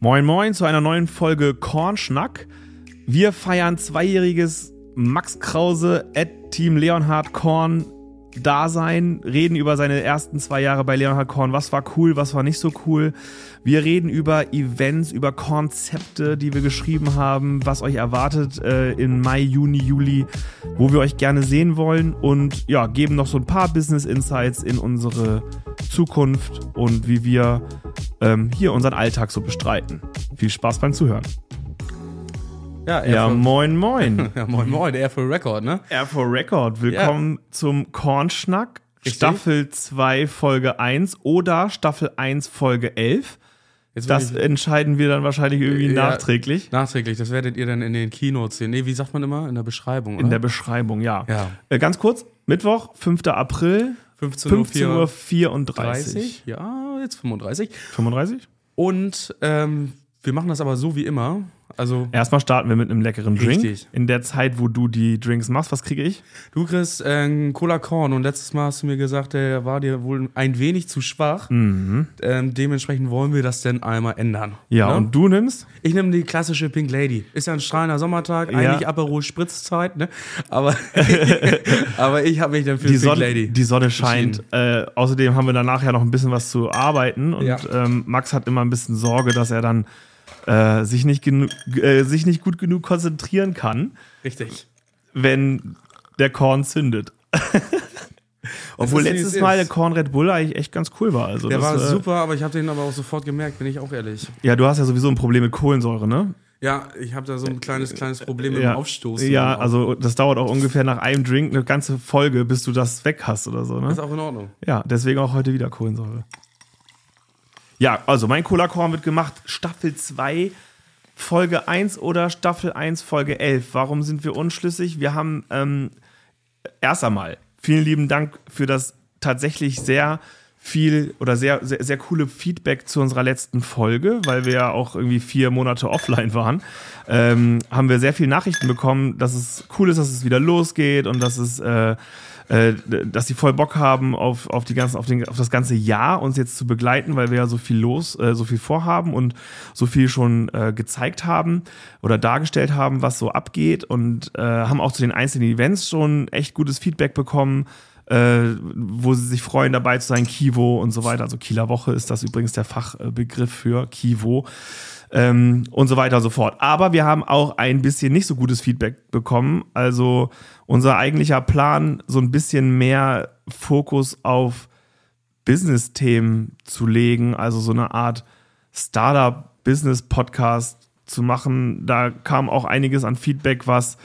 Moin Moin zu einer neuen Folge Kornschnack. Wir feiern zweijähriges Max Krause at Team Leonhard Korn Dasein, reden über seine ersten zwei Jahre bei Leonhard Korn. Was war cool, was war nicht so cool. Wir reden über Events, über Konzepte, die wir geschrieben haben, was euch erwartet äh, im Mai, Juni, Juli, wo wir euch gerne sehen wollen und ja, geben noch so ein paar Business Insights in unsere Zukunft und wie wir ähm, hier unseren Alltag so bestreiten. Viel Spaß beim Zuhören. Ja, Ja, moin, moin. ja, moin, moin, Air for Record, ne? Air for Record. Willkommen zum Kornschnack. Richtig. Staffel 2, Folge 1 oder Staffel 1, Folge 11. Jetzt Das ich- entscheiden wir dann wahrscheinlich irgendwie Ja. nachträglich. nachträglich, das werdet ihr dann in den Keynotes sehen. Nee, wie sagt man immer? In der Beschreibung, oder? In der Beschreibung, ja. Ja. Äh, ganz kurz, Mittwoch, 5. April, 15.34 15.34 Uhr. 34. Ja, jetzt 35. 35? Und ähm, wir machen das aber so wie immer. Also, Erstmal starten wir mit einem leckeren Drink. Richtig. In der Zeit, wo du die Drinks machst, was kriege ich? du kriegst äh, Cola Korn und letztes Mal hast du mir gesagt, der war dir wohl ein wenig zu schwach. Ähm, dementsprechend wollen wir das denn einmal ändern. Ja, Ne? und du nimmst? Ich nehme die klassische Pink Lady. Ist ja ein strahlender Sommertag, Ja. eigentlich Aperol Spritzzeit, ne? Aber, aber ich habe mich dann für Die Pink Sonne, Lady. die Sonne scheint. Äh, außerdem haben wir danach ja noch ein bisschen was zu arbeiten. Und Ja. ähm, Max hat immer ein bisschen Sorge, dass er dann äh, sich, nicht äh, sich nicht gut genug konzentrieren kann, Richtig. wenn der Korn zündet. Obwohl ist, letztes es Mal der Korn Red Bull eigentlich echt ganz cool war. Also Der das, war äh, super, aber ich habe den aber auch sofort gemerkt, bin ich auch ehrlich. Ja, du hast ja sowieso ein Problem mit Kohlensäure, ne? Ja, ich habe da so ein kleines, kleines Problem mit ja. dem Aufstoßen. Ja, also das dauert auch ungefähr nach einem Drink eine ganze Folge, bis du das weg hast oder so, ne? Ist auch in Ordnung. Ja, deswegen auch heute wieder Kohlensäure. Ja, also mein Cola-Korn wird gemacht, Staffel 2, Folge 1 oder Staffel 1, Folge 11. Warum sind wir unschlüssig? Wir haben ähm, erst einmal vielen lieben Dank für das tatsächlich sehr viel oder sehr, sehr, sehr coole Feedback zu unserer letzten Folge, weil wir ja auch irgendwie vier Monate offline waren. Ähm, haben wir sehr viele Nachrichten bekommen, dass es cool ist, dass es wieder losgeht und dass es äh, äh, dass sie voll Bock haben auf, auf, die ganzen, auf, den, auf das ganze Jahr uns jetzt zu begleiten, weil wir ja so viel los, äh, so viel vorhaben und so viel schon äh, gezeigt haben oder dargestellt haben, was so abgeht und äh, haben auch zu den einzelnen Events schon echt gutes Feedback bekommen, äh, wo sie sich freuen, dabei zu sein, Kivo und so weiter. Also Kieler Woche ist das übrigens der Fachbegriff für Kivo ähm, und so weiter und so fort. Aber wir haben auch ein bisschen nicht so gutes Feedback bekommen. Also unser eigentlicher Plan, so ein bisschen mehr Fokus auf Business-Themen zu legen, also so eine Art Startup-Business-Podcast zu machen. Da kam auch einiges an Feedback, was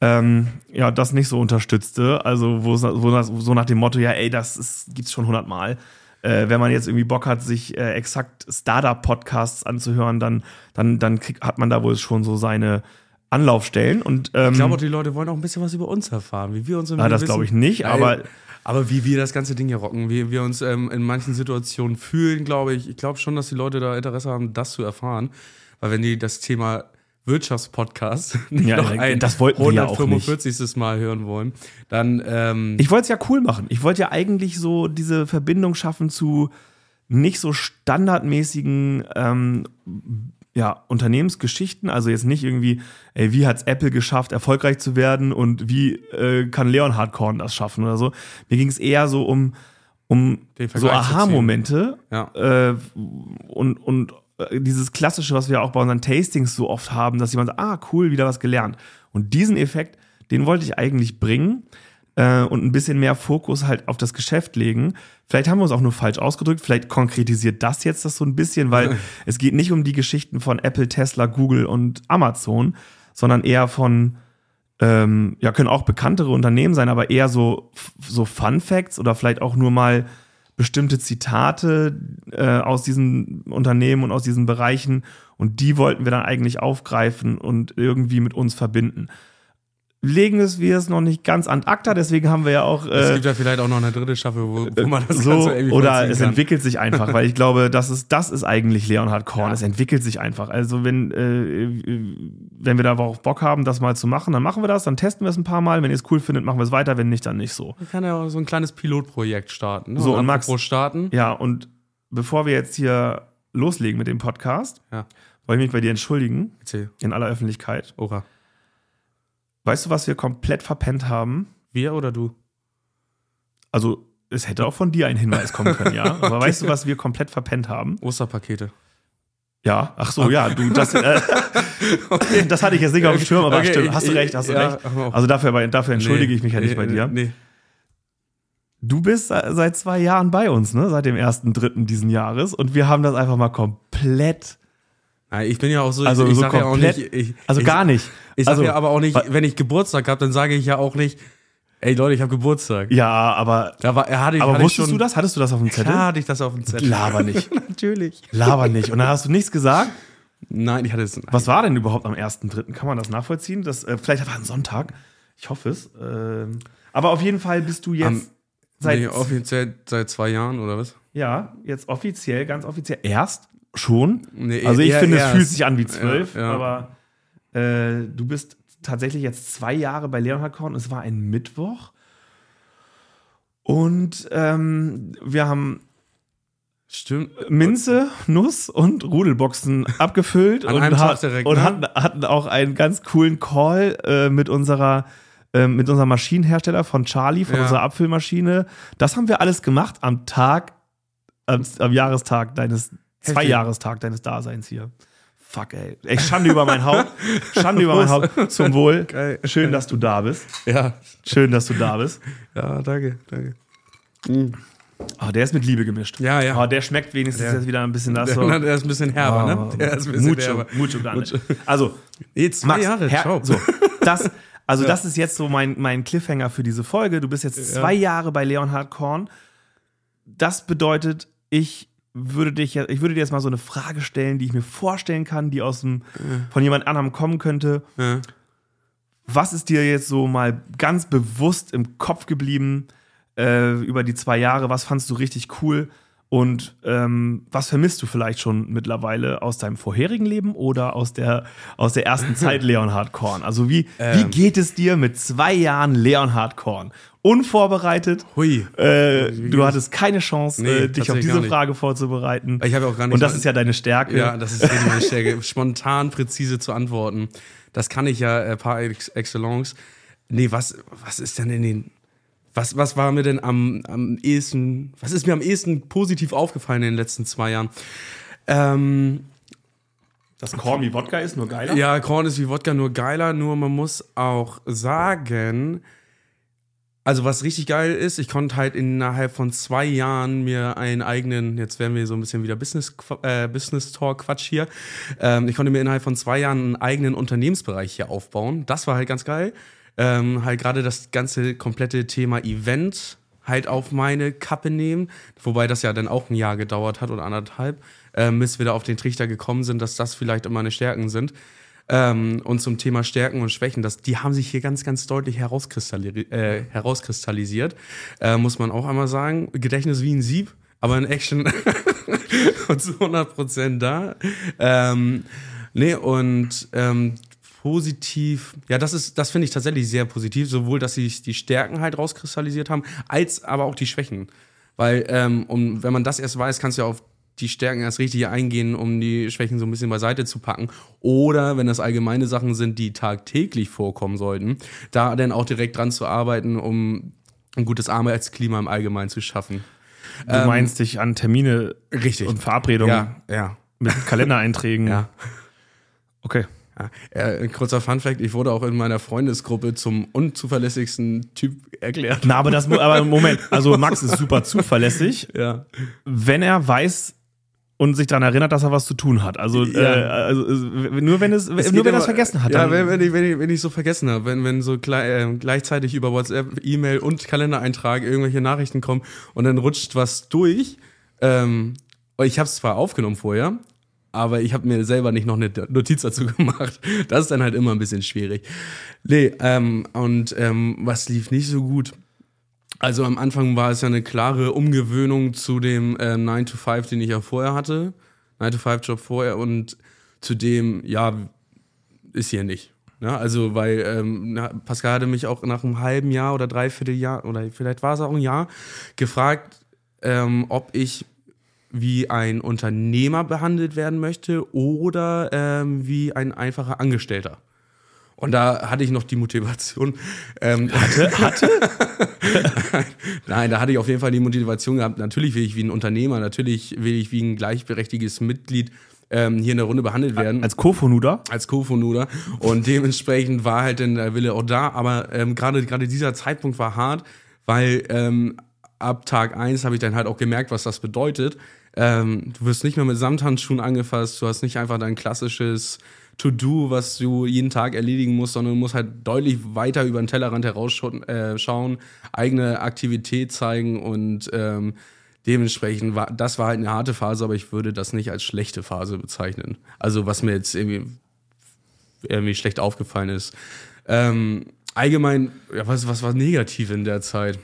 ähm, ja, das nicht so unterstützte. Also, wo, wo so nach dem Motto, ja, ey, das ist, gibt's schon hundertmal. Äh, wenn man jetzt irgendwie Bock hat, sich äh, exakt Startup-Podcasts anzuhören, dann, dann, dann krieg, hat man da wohl schon so seine Anlaufstellen. Und ähm, Ich glaube, die Leute wollen auch ein bisschen was über uns erfahren, wie wir uns im Ah, das glaube ich nicht, aber- aber wie wir das ganze Ding hier rocken, wie wir uns ähm, in manchen Situationen fühlen, glaube ich. Ich glaube schon, dass die Leute da Interesse haben, das zu erfahren, weil wenn die das Thema Wirtschaftspodcast nicht Ja, noch ein das wollten wir ja auch 145. Mal hören wollen, dann ähm, Ich wollte es ja cool machen. Ich wollte ja eigentlich so diese Verbindung schaffen zu nicht so standardmäßigen ähm, ja, Unternehmensgeschichten. Also jetzt nicht irgendwie, ey, wie hat's Apple geschafft, erfolgreich zu werden und wie äh, kann Leonhard Korn das schaffen oder so. Mir ging es eher so um, um so. Aha-Momente ja. äh, und, und dieses Klassische, was wir auch bei unseren Tastings so oft haben, dass jemand sagt, ah, cool, wieder was gelernt. Und diesen Effekt, den wollte ich eigentlich bringen äh, und ein bisschen mehr Fokus halt auf das Geschäft legen. Vielleicht haben wir uns auch nur falsch ausgedrückt, vielleicht konkretisiert das jetzt das so ein bisschen, weil es geht nicht um die Geschichten von Apple, Tesla, Google und Amazon, sondern eher von ähm, ja, können auch bekanntere Unternehmen sein, aber eher so, so Fun Facts oder vielleicht auch nur mal bestimmte Zitate äh, aus diesen Unternehmen und aus diesen Bereichen. Und die wollten wir dann eigentlich aufgreifen und irgendwie mit uns verbinden. Legen es wir es noch nicht ganz an acta, deswegen haben wir ja auch Es äh, gibt ja vielleicht auch noch eine dritte Staffel, wo, wo man das so Ganze irgendwie oder es kann. entwickelt sich einfach, weil ich glaube, das ist das ist eigentlich Leonhard Korn. Es entwickelt sich einfach. Also wenn äh, wenn wir da auch Bock haben, das mal zu machen, dann machen wir das, dann testen wir es ein paar Mal. Wenn ihr es cool findet, machen wir es weiter. Wenn nicht, dann nicht so. Man kann ja auch so ein kleines Pilotprojekt starten. Ne? So, und Max- apropos starten. Ja und bevor wir jetzt hier loslegen mit dem Podcast, Ja. wollte ich mich bei dir entschuldigen, Erzähl. in aller Öffentlichkeit. Ora. Weißt du, was wir komplett verpennt haben? Wir oder du? Also, es hätte auch von dir ein Hinweis kommen können, ja. Aber weißt du, was wir komplett verpennt haben? Osterpakete. Ja, ach so, ja, du, das, äh, das hatte ich jetzt nicht auf dem Schirm, aber Okay, stimmt, hast du recht, hast du ja, recht. Also dafür, dafür entschuldige Nee, ich mich ja nicht nee, bei dir. Nee. Du bist se- seit zwei Jahren bei uns, ne? Seit dem ersten Dritten diesen Jahres und wir haben das einfach mal komplett, ich bin ja auch so, also ich, ich so sag ja auch nicht, ich, also ich, gar nicht. Ich sag also, ja aber auch nicht, wenn ich Geburtstag habe, dann sage ich ja auch nicht, ey Leute, ich habe Geburtstag. Ja, aber, Da war, hatte aber hatte wusstest du das? Hattest du das auf dem Zettel? Klar hatte ich das auf dem Zettel. Laber nicht. Natürlich. Laber nicht. Und dann hast du nichts gesagt. Nein, ich hatte es. Was war denn überhaupt am 1.3.? Kann man das nachvollziehen? Das, äh, vielleicht war ein Sonntag. Ich hoffe es. Ähm, aber auf jeden Fall bist du jetzt Am- seit, nee, offiziell seit zwei Jahren oder was? ja, jetzt offiziell, ganz offiziell erst schon. Nee, Also ich eher finde, es fühlt sich an wie zwölf, Ja, aber äh, du bist tatsächlich jetzt zwei Jahre bei Leonhard Korn. Es war ein Mittwoch. Und ähm, wir haben Stimmt. Minze, Nuss und Rudelboxen abgefüllt und, hat, direkt, und ne? hatten, hatten auch einen ganz coolen Call äh, mit unserer äh, mit unserem Maschinenhersteller von Charlie, von Ja. unserer Abfüllmaschine. Das haben wir alles gemacht am Tag, am, am Jahrestag deines, Zweijahrestag deines Daseins hier. Fuck, ey. Ey, Schande über mein Haupt. Schande über mein Haupt. Zum Wohl. Geil. Schön, dass du da bist. Ja. Schön, dass du da bist. Ja, danke, danke. Oh, der ist mit Liebe gemischt. Ja, ja. Oh, der schmeckt wenigstens Der- jetzt wieder ein bisschen das Der, so. der ist ein bisschen herber, ne? Oh, Der ist ein bisschen mucho, herber. mucho. Mucho. Also, Jetzt zwei Max, Jahre, ciao. so, das, also das ist jetzt so mein, mein Cliffhanger für diese Folge. Du bist jetzt zwei Jahre bei Leonhard Korn. Das bedeutet, ich würde dich, ich würde dir jetzt mal so eine Frage stellen, die ich mir vorstellen kann, die aus dem, von jemand anderem kommen könnte. Ja. Was ist dir jetzt so mal ganz bewusst im Kopf geblieben äh, über die zwei Jahre? Was fandst du richtig cool? Und ähm, was vermisst du vielleicht schon mittlerweile aus deinem vorherigen Leben oder aus der, aus der ersten Zeit Leonhard Korn? Also wie, wie Ähm. geht es dir mit zwei Jahren Leonhard Korn? Unvorbereitet. Hui. Äh, du hattest keine Chance, Nee, äh, dich auf diese. Frage vorzubereiten. Ich habe auch gar nicht Und das ist ja deine Stärke. Ja, das ist meine Stärke. Spontan, präzise zu antworten. Das kann ich ja äh, par ex- excellence. Nee, was, was ist denn in den. Was, was war mir denn am, am ehesten. Was ist mir am ehesten positiv aufgefallen in den letzten zwei Jahren? Ähm, Dass Korn wie Wodka ist, nur geiler. ja, Korn ist wie Wodka nur geiler, nur man muss auch sagen, also was richtig geil ist, ich konnte halt innerhalb von zwei Jahren mir einen eigenen, jetzt werden wir so ein bisschen wieder Business, äh, Business Talk Quatsch hier, ähm, ich konnte mir innerhalb von zwei Jahren einen eigenen Unternehmensbereich hier aufbauen. Das war halt ganz geil. Ähm, halt gerade das ganze komplette Thema Event halt auf meine Kappe nehmen, wobei das ja dann auch ein Jahr gedauert hat oder anderthalb, ähm, bis wir da auf den Trichter gekommen sind, dass das vielleicht immer meine Stärken sind. Ähm, und zum Thema Stärken und Schwächen, das, die haben sich hier ganz, ganz deutlich herauskristallisiert, äh, herauskristallisiert äh, muss man auch einmal sagen. Gedächtnis wie ein Sieb, aber in Action zu 100% da. Ähm, nee, und ähm, positiv, ja, das ist, das finde ich tatsächlich sehr positiv, sowohl, dass sich die Stärken halt rauskristallisiert haben, als aber auch die Schwächen. Weil, ähm, um, wenn man das erst weiß, kannst du ja auf die Stärken erst richtig eingehen, um die Schwächen so ein bisschen beiseite zu packen. Oder wenn das allgemeine Sachen sind, die tagtäglich vorkommen sollten, da dann auch direkt dran zu arbeiten, um ein gutes Arbeitsklima im Allgemeinen zu schaffen. Du meinst dich an Termine Richtig. und Verabredungen Ja, ja, mit Kalendereinträgen. ja. Okay. Ja, äh, ein kurzer Funfact, ich wurde auch in meiner Freundesgruppe zum unzuverlässigsten Typ erklärt. Na, aber das, aber Moment, also Max ist super zuverlässig, Ja. wenn er weiß und sich daran erinnert, dass er was zu tun hat. Also, Ja. äh, also nur wenn es, Es nur wenn er es vergessen hat. Ja, wenn, wenn, ich, wenn, ich, wenn ich so vergessen habe, wenn, wenn so gleich, äh, gleichzeitig über WhatsApp, E-Mail und Kalendereintrag irgendwelche Nachrichten kommen und dann rutscht was durch. Ähm, ich habe es zwar aufgenommen vorher, aber ich habe mir selber nicht noch eine Notiz dazu gemacht. Das ist dann halt immer ein bisschen schwierig. Nee, ähm, und ähm, was lief nicht so gut? Also am Anfang war es ja eine klare Umgewöhnung zu dem äh, 9 to 5, den ich ja vorher hatte. 9 to 5 Job vorher und zu dem, ja, ist hier nicht. Ja, also, weil ähm, Pascal hatte mich auch nach einem halben Jahr oder dreiviertel Jahr, oder vielleicht war es auch ein Jahr, gefragt, ähm, ob ich wie ein Unternehmer behandelt werden möchte oder ähm, wie ein einfacher Angestellter. Und da hatte ich noch die Motivation. Ähm, hatte? Hatte? Nein, da hatte ich auf jeden Fall die Motivation gehabt. Natürlich will ich wie ein Unternehmer, natürlich will ich wie ein gleichberechtigtes Mitglied ähm, hier in der Runde behandelt werden. Als Kofonuder? Als Kofonuder. Und dementsprechend war halt dann der Wille auch da. Aber ähm, gerade gerade dieser Zeitpunkt war hart, weil ähm, ab Tag 1 habe ich dann halt auch gemerkt, was das bedeutet. Ähm, du wirst nicht mehr mit Samthandschuhen angefasst, du hast nicht einfach dein klassisches To-Do, was du jeden Tag erledigen musst, sondern du musst halt deutlich weiter über den Tellerrand herausschauen, äh, eigene Aktivität zeigen und ähm, dementsprechend war das war halt eine harte Phase, aber ich würde das nicht als schlechte Phase bezeichnen. Also was mir jetzt irgendwie, irgendwie schlecht aufgefallen ist. Ähm, allgemein, ja, was, was war negativ in der Zeit?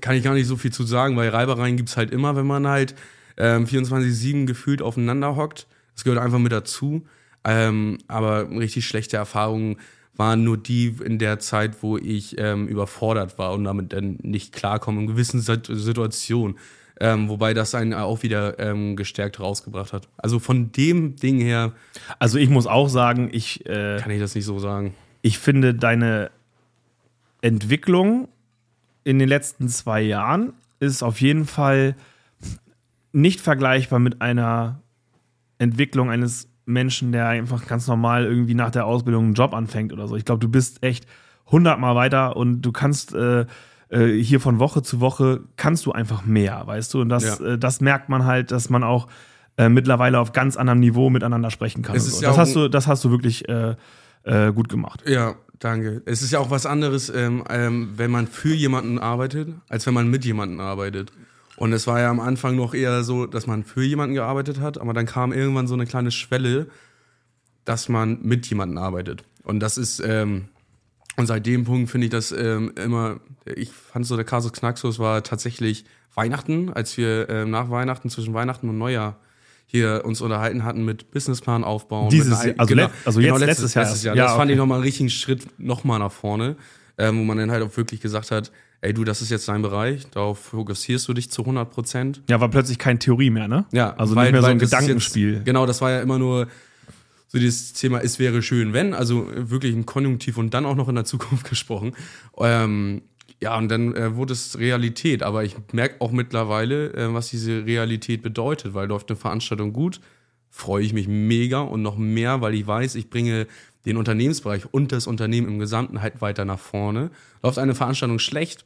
Kann ich gar nicht so viel zu sagen, weil Reibereien gibt es halt immer, wenn man halt ähm, 24-7 gefühlt aufeinander hockt. Das gehört einfach mit dazu. Ähm, aber richtig schlechte Erfahrungen waren nur die in der Zeit, wo ich ähm, überfordert war und damit dann nicht klarkomme in gewissen Situationen. Ähm, wobei das einen auch wieder ähm, gestärkt rausgebracht hat. Also von dem Ding her. Also ich muss auch sagen, ich. Äh, kann ich das nicht so sagen. Ich finde deine Entwicklung in den letzten zwei Jahren ist auf jeden Fall nicht vergleichbar mit einer Entwicklung eines Menschen, der einfach ganz normal irgendwie nach der Ausbildung einen Job anfängt oder so. Ich glaube, du bist echt hundertmal weiter und du kannst äh, äh, hier von Woche zu Woche kannst du einfach mehr, weißt du? Und das, ja. äh, das merkt man halt, dass man auch äh, mittlerweile auf ganz anderem Niveau miteinander sprechen kann. So. Ja das, hast du, das hast du wirklich äh, äh, gut gemacht. Ja, danke. Es ist ja auch was anderes, ähm, ähm, wenn man für jemanden arbeitet, als wenn man mit jemanden arbeitet. Und es war ja am Anfang noch eher so, dass man für jemanden gearbeitet hat, aber dann kam irgendwann so eine kleine Schwelle, dass man mit jemanden arbeitet. Und das ist, ähm, und seit dem Punkt finde ich das ähm, immer, ich fand so der Kasus Knaxus war tatsächlich Weihnachten, als wir ähm, nach Weihnachten, zwischen Weihnachten und Neujahr hier uns unterhalten hatten mit Businessplan aufbauen. Dieses, Jahr, also, genau, also jetzt genau, letztes, letztes Jahr. Letztes Jahr. Ja, das okay. fand ich nochmal einen richtigen Schritt nochmal nach vorne, ähm, wo man dann halt auch wirklich gesagt hat, ey du, das ist jetzt dein Bereich, darauf fokussierst du dich zu 100 Prozent. Ja, war plötzlich kein Theorie mehr, ne? Ja. Also weil, nicht mehr so ein Gedankenspiel. Jetzt, genau, das war ja immer nur so dieses Thema, es wäre schön, wenn, also wirklich im Konjunktiv und dann auch noch in der Zukunft gesprochen. Ähm, ja, und dann äh, wurde es Realität. Aber ich merke auch mittlerweile, äh, was diese Realität bedeutet, weil läuft eine Veranstaltung gut, freue ich mich mega und noch mehr, weil ich weiß, ich bringe den Unternehmensbereich und das Unternehmen im Gesamten halt weiter nach vorne. Läuft eine Veranstaltung schlecht,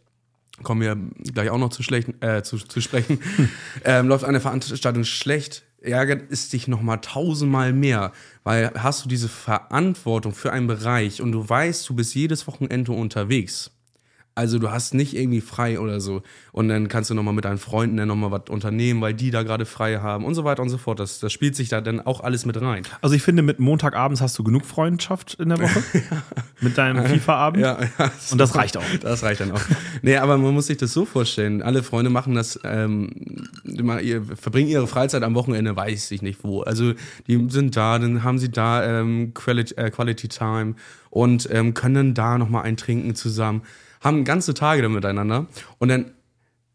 kommen wir gleich auch noch zu, schlecht, äh, zu, zu sprechen, ähm, läuft eine Veranstaltung schlecht, ärgert es dich nochmal tausendmal mehr, weil hast du diese Verantwortung für einen Bereich und du weißt, du bist jedes Wochenende unterwegs also du hast nicht irgendwie frei oder so. Und dann kannst du nochmal mit deinen Freunden dann nochmal was unternehmen, weil die da gerade frei haben und so weiter und so fort. Das, das spielt sich da dann auch alles mit rein. Also ich finde, mit Montagabends hast du genug Freundschaft in der Woche. ja. Mit deinem FIFA-Abend. Ja, ja, und das reicht auch. Das reicht dann auch. nee, aber man muss sich das so vorstellen. Alle Freunde machen das, ähm, ihr, verbringen ihre Freizeit am Wochenende, weiß ich nicht wo. Also die sind da, dann haben sie da ähm, Quality, äh, Quality Time und ähm, können da nochmal ein Trinken zusammen haben ganze Tage dann miteinander und dann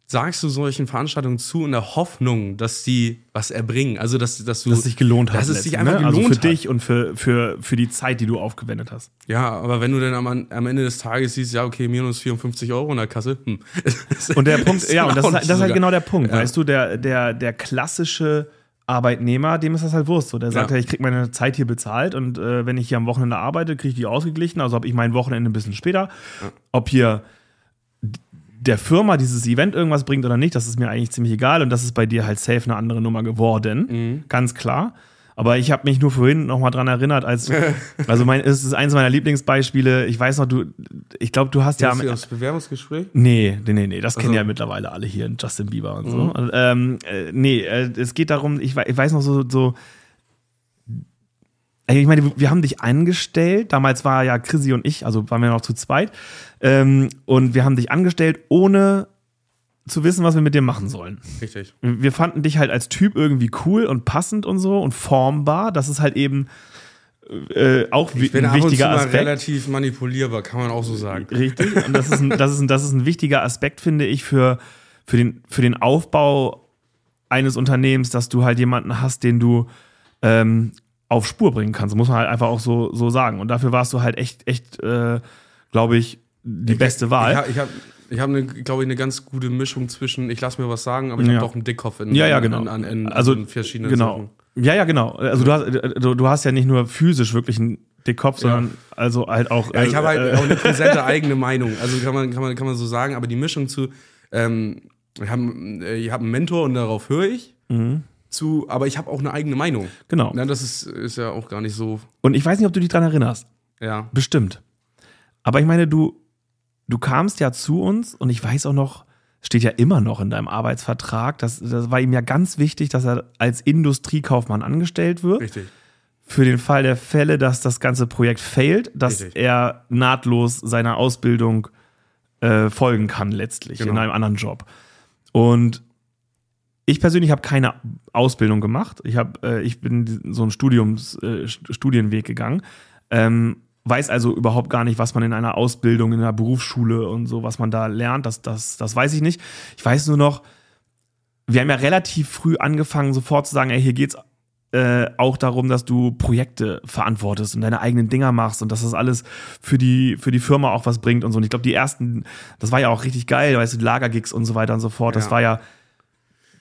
sagst du solchen Veranstaltungen zu in der Hoffnung, dass die was erbringen. Also, dass, dass du. Dass es sich gelohnt hat. Dass es sich einfach ne? gelohnt also für dich und für, für, für die Zeit, die du aufgewendet hast. Ja, aber wenn du dann am, am Ende des Tages siehst, ja, okay, minus 54 Euro in der Kasse. Hm. Und der Punkt, ja, und das ist, das ist halt genau der Punkt, ja. weißt du, der, der, der klassische Arbeitnehmer, dem ist das halt Wurst. So, der sagt ja, ich kriege meine Zeit hier bezahlt und äh, wenn ich hier am Wochenende arbeite, kriege ich die ausgeglichen. Also habe ich mein Wochenende ein bisschen später. Ja. Ob hier der Firma dieses Event irgendwas bringt oder nicht, das ist mir eigentlich ziemlich egal und das ist bei dir halt safe eine andere Nummer geworden. Mhm. Ganz klar. Aber ich habe mich nur vorhin noch mal dran erinnert, als also mein es ist eins meiner Lieblingsbeispiele. Ich weiß noch, du, ich glaube, du hast ja am, das Bewerbungsgespräch. Nee, nee, nee, nee, das kennen ja mittlerweile alle hier, Justin Bieber und so. Mhm. Und, ähm, äh, nee, äh, es geht darum, ich, ich weiß noch so so. Ich meine, wir haben dich angestellt. Damals war ja Chrissy und ich, also waren wir noch zu zweit. Ähm, und wir haben dich angestellt, ohne zu wissen, was wir mit dir machen sollen. Richtig. Wir fanden dich halt als Typ irgendwie cool und passend und so und formbar. Das ist halt eben äh, auch ich bin ein wichtiger ab und zu Aspekt. relativ manipulierbar, kann man auch so sagen. Richtig. Und das ist ein, das ist ein, das ist ein wichtiger Aspekt, finde ich, für, für, den, für den Aufbau eines Unternehmens, dass du halt jemanden hast, den du ähm, auf Spur bringen kannst. Muss man halt einfach auch so, so sagen. Und dafür warst du halt echt, echt, äh, glaube ich, die Ich- beste Wahl. Ich, ich habe, ich hab eine, glaube ich, eine ganz gute Mischung zwischen, ich lasse mir was sagen, aber ich Ja. habe doch einen Dickkopf in, Ja, ja, genau. in, in, in, Also, in verschiedenen genau. Sachen. Ja, ja, genau. Also du hast, du, du hast ja nicht nur physisch wirklich einen Dickkopf, sondern also halt auch. Ja, ich habe halt äh, auch eine präsente eigene Meinung. Also kann man, kann man, kann man so sagen, aber die Mischung zu, ähm, ich habe äh, hab einen Mentor und darauf höre ich. Zu, aber ich habe auch eine eigene Meinung. genau. Ja, das ist, ist ja auch gar nicht so, Und ich weiß nicht, ob du dich dran erinnerst. ja. Bestimmt. Aber ich meine, du, du kamst ja zu uns und ich weiß auch noch, steht ja immer noch in deinem Arbeitsvertrag, das, das war ihm ja ganz wichtig, dass er als Industriekaufmann angestellt wird. Richtig. Für den Fall der Fälle, dass das ganze Projekt failt, dass Richtig. er nahtlos seiner Ausbildung äh, folgen kann, letztlich in Genau. einem anderen Job. Und ich persönlich habe keine Ausbildung gemacht. Ich, hab, äh, ich bin so einen Studiums, äh, St- Studienweg gegangen. Ähm, weiß also überhaupt gar nicht, was man in einer Ausbildung, in einer Berufsschule und so, was man da lernt. Das, das, das weiß ich nicht. Ich weiß nur noch, wir haben ja relativ früh angefangen, sofort zu sagen, ey, hier geht's äh, auch darum, dass du Projekte verantwortest und deine eigenen Dinger machst und dass das alles für die, für die Firma auch was bringt und so. Und ich glaube, die ersten, das war ja auch richtig geil, weißt du, Lagergigs und so weiter und so fort. Das Ja. war ja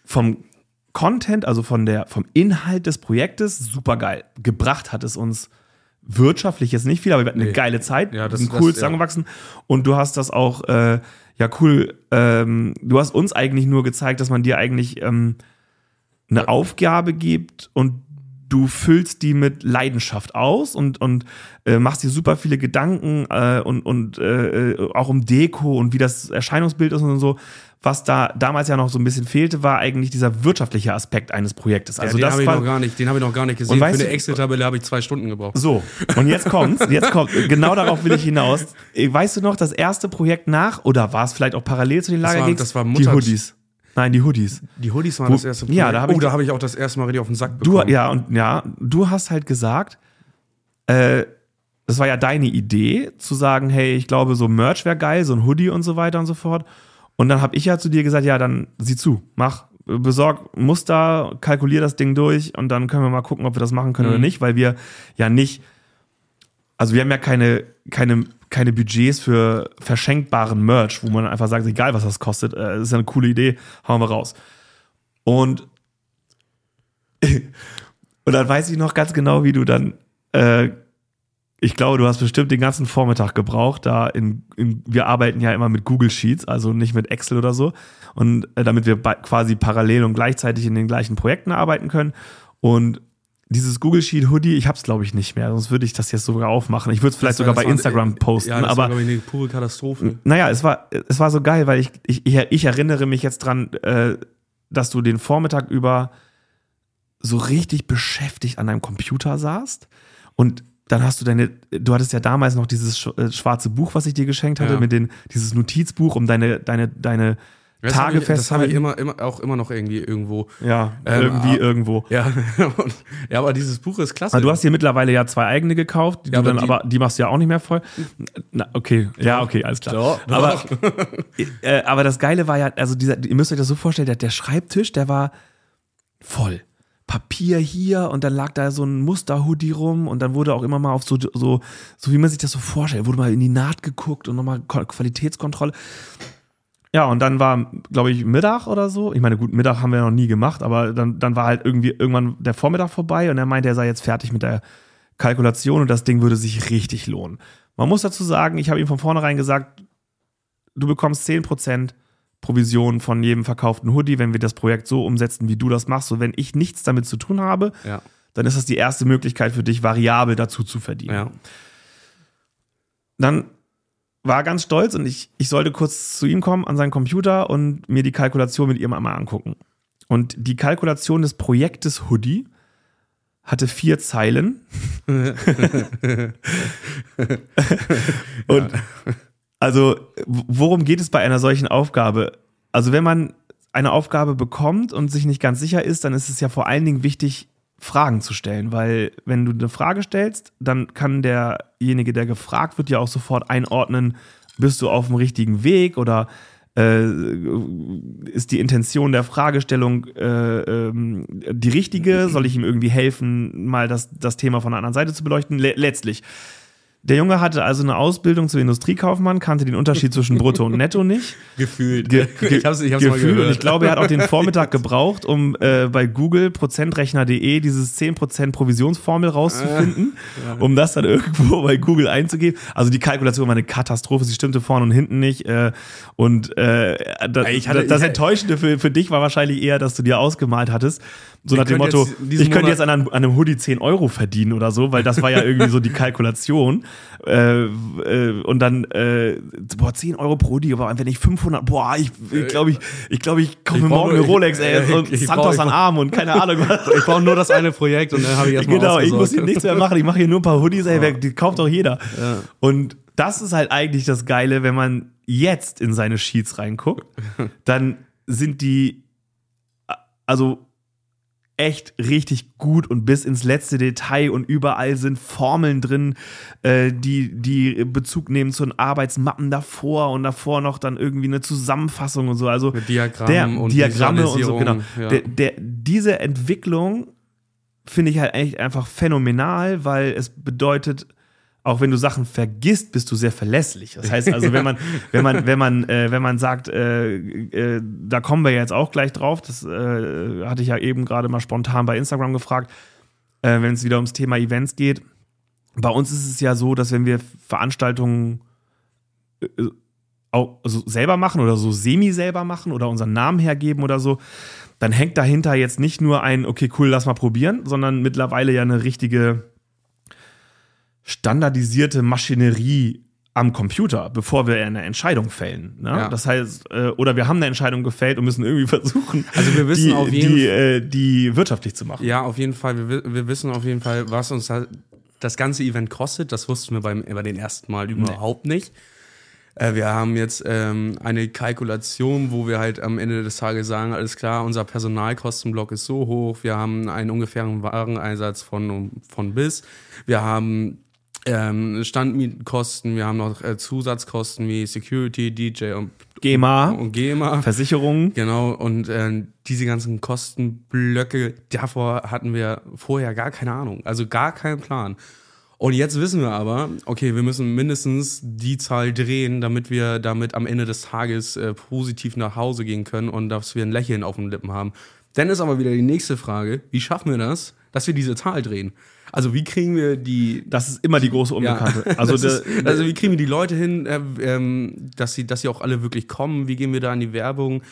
vom Content, also von der, vom Inhalt des Projektes, super geil. Gebracht hat es uns wirtschaftlich jetzt nicht viel, aber wir hatten eine Nee. geile Zeit, Ja, das- sind das- cool ja. zusammengewachsen und du hast das auch, äh, ja cool, ähm, du hast uns eigentlich nur gezeigt, dass man dir eigentlich ähm, eine Aufgabe gibt und du füllst die mit Leidenschaft aus und, und äh, machst dir super viele Gedanken äh, und, und äh, äh, auch um Deko und wie das Erscheinungsbild ist und so. Was da damals ja noch so ein bisschen fehlte, war eigentlich dieser wirtschaftliche Aspekt eines Projektes. Also ja, den das habe ich noch gar nicht, den habe ich noch gar nicht gesehen. Und Für eine du- Excel-Tabelle habe ich zwei Stunden gebraucht. so, und jetzt kommt's, jetzt kommt, genau darauf will ich hinaus. Weißt du noch, das erste Projekt nach, oder war es vielleicht auch parallel zu den Das war- Lagergigs? das war Die Mutter- Hoodies. Nein, die Hoodies. Die Hoodies waren Wo- das erste ja, da habe oh, ich- da habe ich auch das erste Mal richtig auf den Sack Du, bekommen. ja, und ja, du hast halt gesagt, äh, das war ja deine Idee, zu sagen, hey, ich glaube, so Merch wäre geil, so ein Hoodie und so weiter und so fort. Und dann habe ich ja zu dir gesagt, ja, dann sieh zu, mach, besorg Muster, kalkulier das Ding durch und dann können wir mal gucken, ob wir das machen können oder Mhm. nicht, weil wir ja nicht, also wir haben ja keine, keine, keine Budgets für verschenkbaren Merch, wo man einfach sagt, egal was das kostet, äh, ist ja eine coole Idee, hauen wir raus. Und und dann weiß ich noch ganz genau, wie du dann, äh, ich glaube, du hast bestimmt den ganzen Vormittag gebraucht. Da in, in, wir arbeiten ja immer mit Google Sheets, also nicht mit Excel oder so. Und äh, damit wir quasi parallel und gleichzeitig in den gleichen Projekten arbeiten können. Und dieses Google Sheet Hoodie, ich hab's glaube ich nicht mehr, sonst würde ich das jetzt sogar aufmachen. Ich würde es vielleicht war- sogar bei Instagram posten, Ja, das aber war, glaube ich, eine pure Katastrophe. naja, es war, es war so geil, weil ich, ich, ich, ich erinnere mich jetzt dran, äh, dass du den Vormittag über so richtig beschäftigt an deinem Computer saßt und dann hast du deine, du hattest ja damals noch dieses äh, schwarze Buch, was ich dir geschenkt hatte, Ja. mit den, dieses Notizbuch, um deine, deine, deine Tage ich, das habe ich immer, immer, auch immer noch irgendwie irgendwo. ja, Ähm, irgendwie ah, irgendwo. Ja, ja, aber dieses Buch ist klasse. Aber du hast dir mittlerweile ja zwei eigene gekauft, die Ja, du aber dann die- aber die machst du ja auch nicht mehr voll. Na, okay, ja, okay, alles klar. Doch, doch. Aber, äh, aber das Geile war ja, also dieser, ihr müsst euch das so vorstellen, der, der Schreibtisch, der war voll. Papier hier und dann lag da so ein Musterhoodie rum und dann wurde auch immer mal auf so, so, so wie man sich das so vorstellt, wurde mal in die Naht geguckt und nochmal Ko- Qualitätskontrolle. Ja, und dann war, glaube ich, Mittag oder so. Ich meine, gut, Mittag haben wir noch nie gemacht, aber dann, dann war halt irgendwie irgendwann der Vormittag vorbei und er meinte, er sei jetzt fertig mit der Kalkulation und das Ding würde sich richtig lohnen. Man muss dazu sagen, ich habe ihm von vornherein gesagt, du bekommst 10% Provision von jedem verkauften Hoodie, wenn wir das Projekt so umsetzen, wie du das machst. Und wenn ich nichts damit zu tun habe, ja, dann ist das die erste Möglichkeit für dich, variabel dazu zu verdienen. ja. Dann war er ganz stolz und ich, ich sollte kurz zu ihm kommen an seinen Computer und mir die Kalkulation mit ihm einmal angucken. Und die Kalkulation des Projektes Hoodie hatte vier Zeilen. und also, worum geht es bei einer solchen Aufgabe? Also, wenn man eine Aufgabe bekommt und sich nicht ganz sicher ist, dann ist es ja vor allen Dingen wichtig, Fragen zu stellen, weil wenn du eine Frage stellst, dann kann derjenige, der gefragt wird, ja auch sofort einordnen, bist du auf dem richtigen Weg oder äh, ist die Intention der Fragestellung äh, ähm, die richtige? Soll ich ihm irgendwie helfen, mal das, das Thema von der anderen Seite zu beleuchten? Le letztlich. Der Junge hatte also eine Ausbildung zum Industriekaufmann, kannte den Unterschied zwischen Brutto und Netto nicht. Gefühlt. Ge ge ich hab's, ich hab's Gefühl. mal gehört. Und ich glaube, er hat auch den Vormittag gebraucht, um äh, bei Google Prozentrechner.de dieses 10% Provisionsformel rauszufinden, um das dann irgendwo bei Google einzugeben. Also die Kalkulation war eine Katastrophe, sie stimmte vorne und hinten nicht. Äh, und äh, da, Ich hatte- das Enttäuschende für, für dich war wahrscheinlich eher, dass du dir ausgemalt hattest, so nach dem Motto, ich könnte Monat- jetzt an einem, an einem Hoodie 10 Euro verdienen oder so, weil das war ja irgendwie so die Kalkulation. Äh, äh, und dann, äh, boah, 10 Euro pro Hoodie, aber wenn ich 500, boah, ich ich glaube, ich, ich, glaub, ich brauch morgen eine Rolex, ey, ich- und ich Santos an Arm und keine Ahnung was. Ich brauche nur das eine Projekt und dann habe ich erstmal Genau, ich muss hier nichts mehr machen. Ich mache hier nur ein paar Hoodies, ey, wer, die kauft doch jeder. Und das ist halt eigentlich das Geile, wenn man jetzt in seine Sheets reinguckt, dann sind die also echt richtig gut und bis ins letzte Detail und überall sind Formeln drin, äh, die, die Bezug nehmen zu den Arbeitsmappen davor und davor noch dann irgendwie eine Zusammenfassung und so. Also Mit Diagrammen der, und Diagramme und so, genau. Ja. Der, der, diese Entwicklung finde ich halt echt einfach phänomenal, weil es bedeutet, auch wenn du Sachen vergisst, bist du sehr verlässlich. Das heißt also, wenn man, wenn man, wenn man, äh, wenn man sagt, äh, äh, da kommen wir jetzt auch gleich drauf, das äh, hatte ich ja eben gerade mal spontan bei Instagram gefragt, äh, wenn es wieder ums Thema Events geht. Bei uns ist es ja so, dass wenn wir Veranstaltungen äh, auch also selber machen oder so semi selber machen oder unseren Namen hergeben oder so, dann hängt dahinter jetzt nicht nur ein, okay, cool, lass mal probieren, sondern mittlerweile ja eine richtige standardisierte Maschinerie am Computer, bevor wir eine Entscheidung fällen. Ne? Ja. Das heißt, äh, oder wir haben eine Entscheidung gefällt und müssen irgendwie versuchen, Also wir wissen die, auf jeden die, äh, die wirtschaftlich zu machen. Ja, auf jeden Fall. Wir, wi- wir wissen auf jeden Fall, was uns da das ganze Event kostet. Das wussten wir beim, bei den ersten Mal überhaupt nicht. Äh, wir haben jetzt ähm, eine Kalkulation, wo wir halt am Ende des Tages sagen, alles klar, unser Personalkostenblock ist so hoch, wir haben einen ungefähren Wareneinsatz von, von bis, wir haben ähm, Standmietkosten, wir haben noch äh, Zusatzkosten wie Security, DJ und, GEMA, und GEMA. Versicherungen. Genau, und äh, diese ganzen Kostenblöcke, davor hatten wir vorher gar keine Ahnung, also gar keinen Plan. Und jetzt wissen wir aber, okay, wir müssen mindestens die Zahl drehen, damit wir damit am Ende des Tages äh, positiv nach Hause gehen können und dass wir ein Lächeln auf den Lippen haben. Dann ist aber wieder die nächste Frage, wie schaffen wir das, dass wir diese Zahl drehen? Also wie kriegen wir die Das ist immer die große Unbekannte. ja. Also, der, ist, also wie kriegen wir die Leute hin, äh, ähm, dass, sie, dass sie auch alle wirklich kommen? Wie gehen wir da in die Werbung?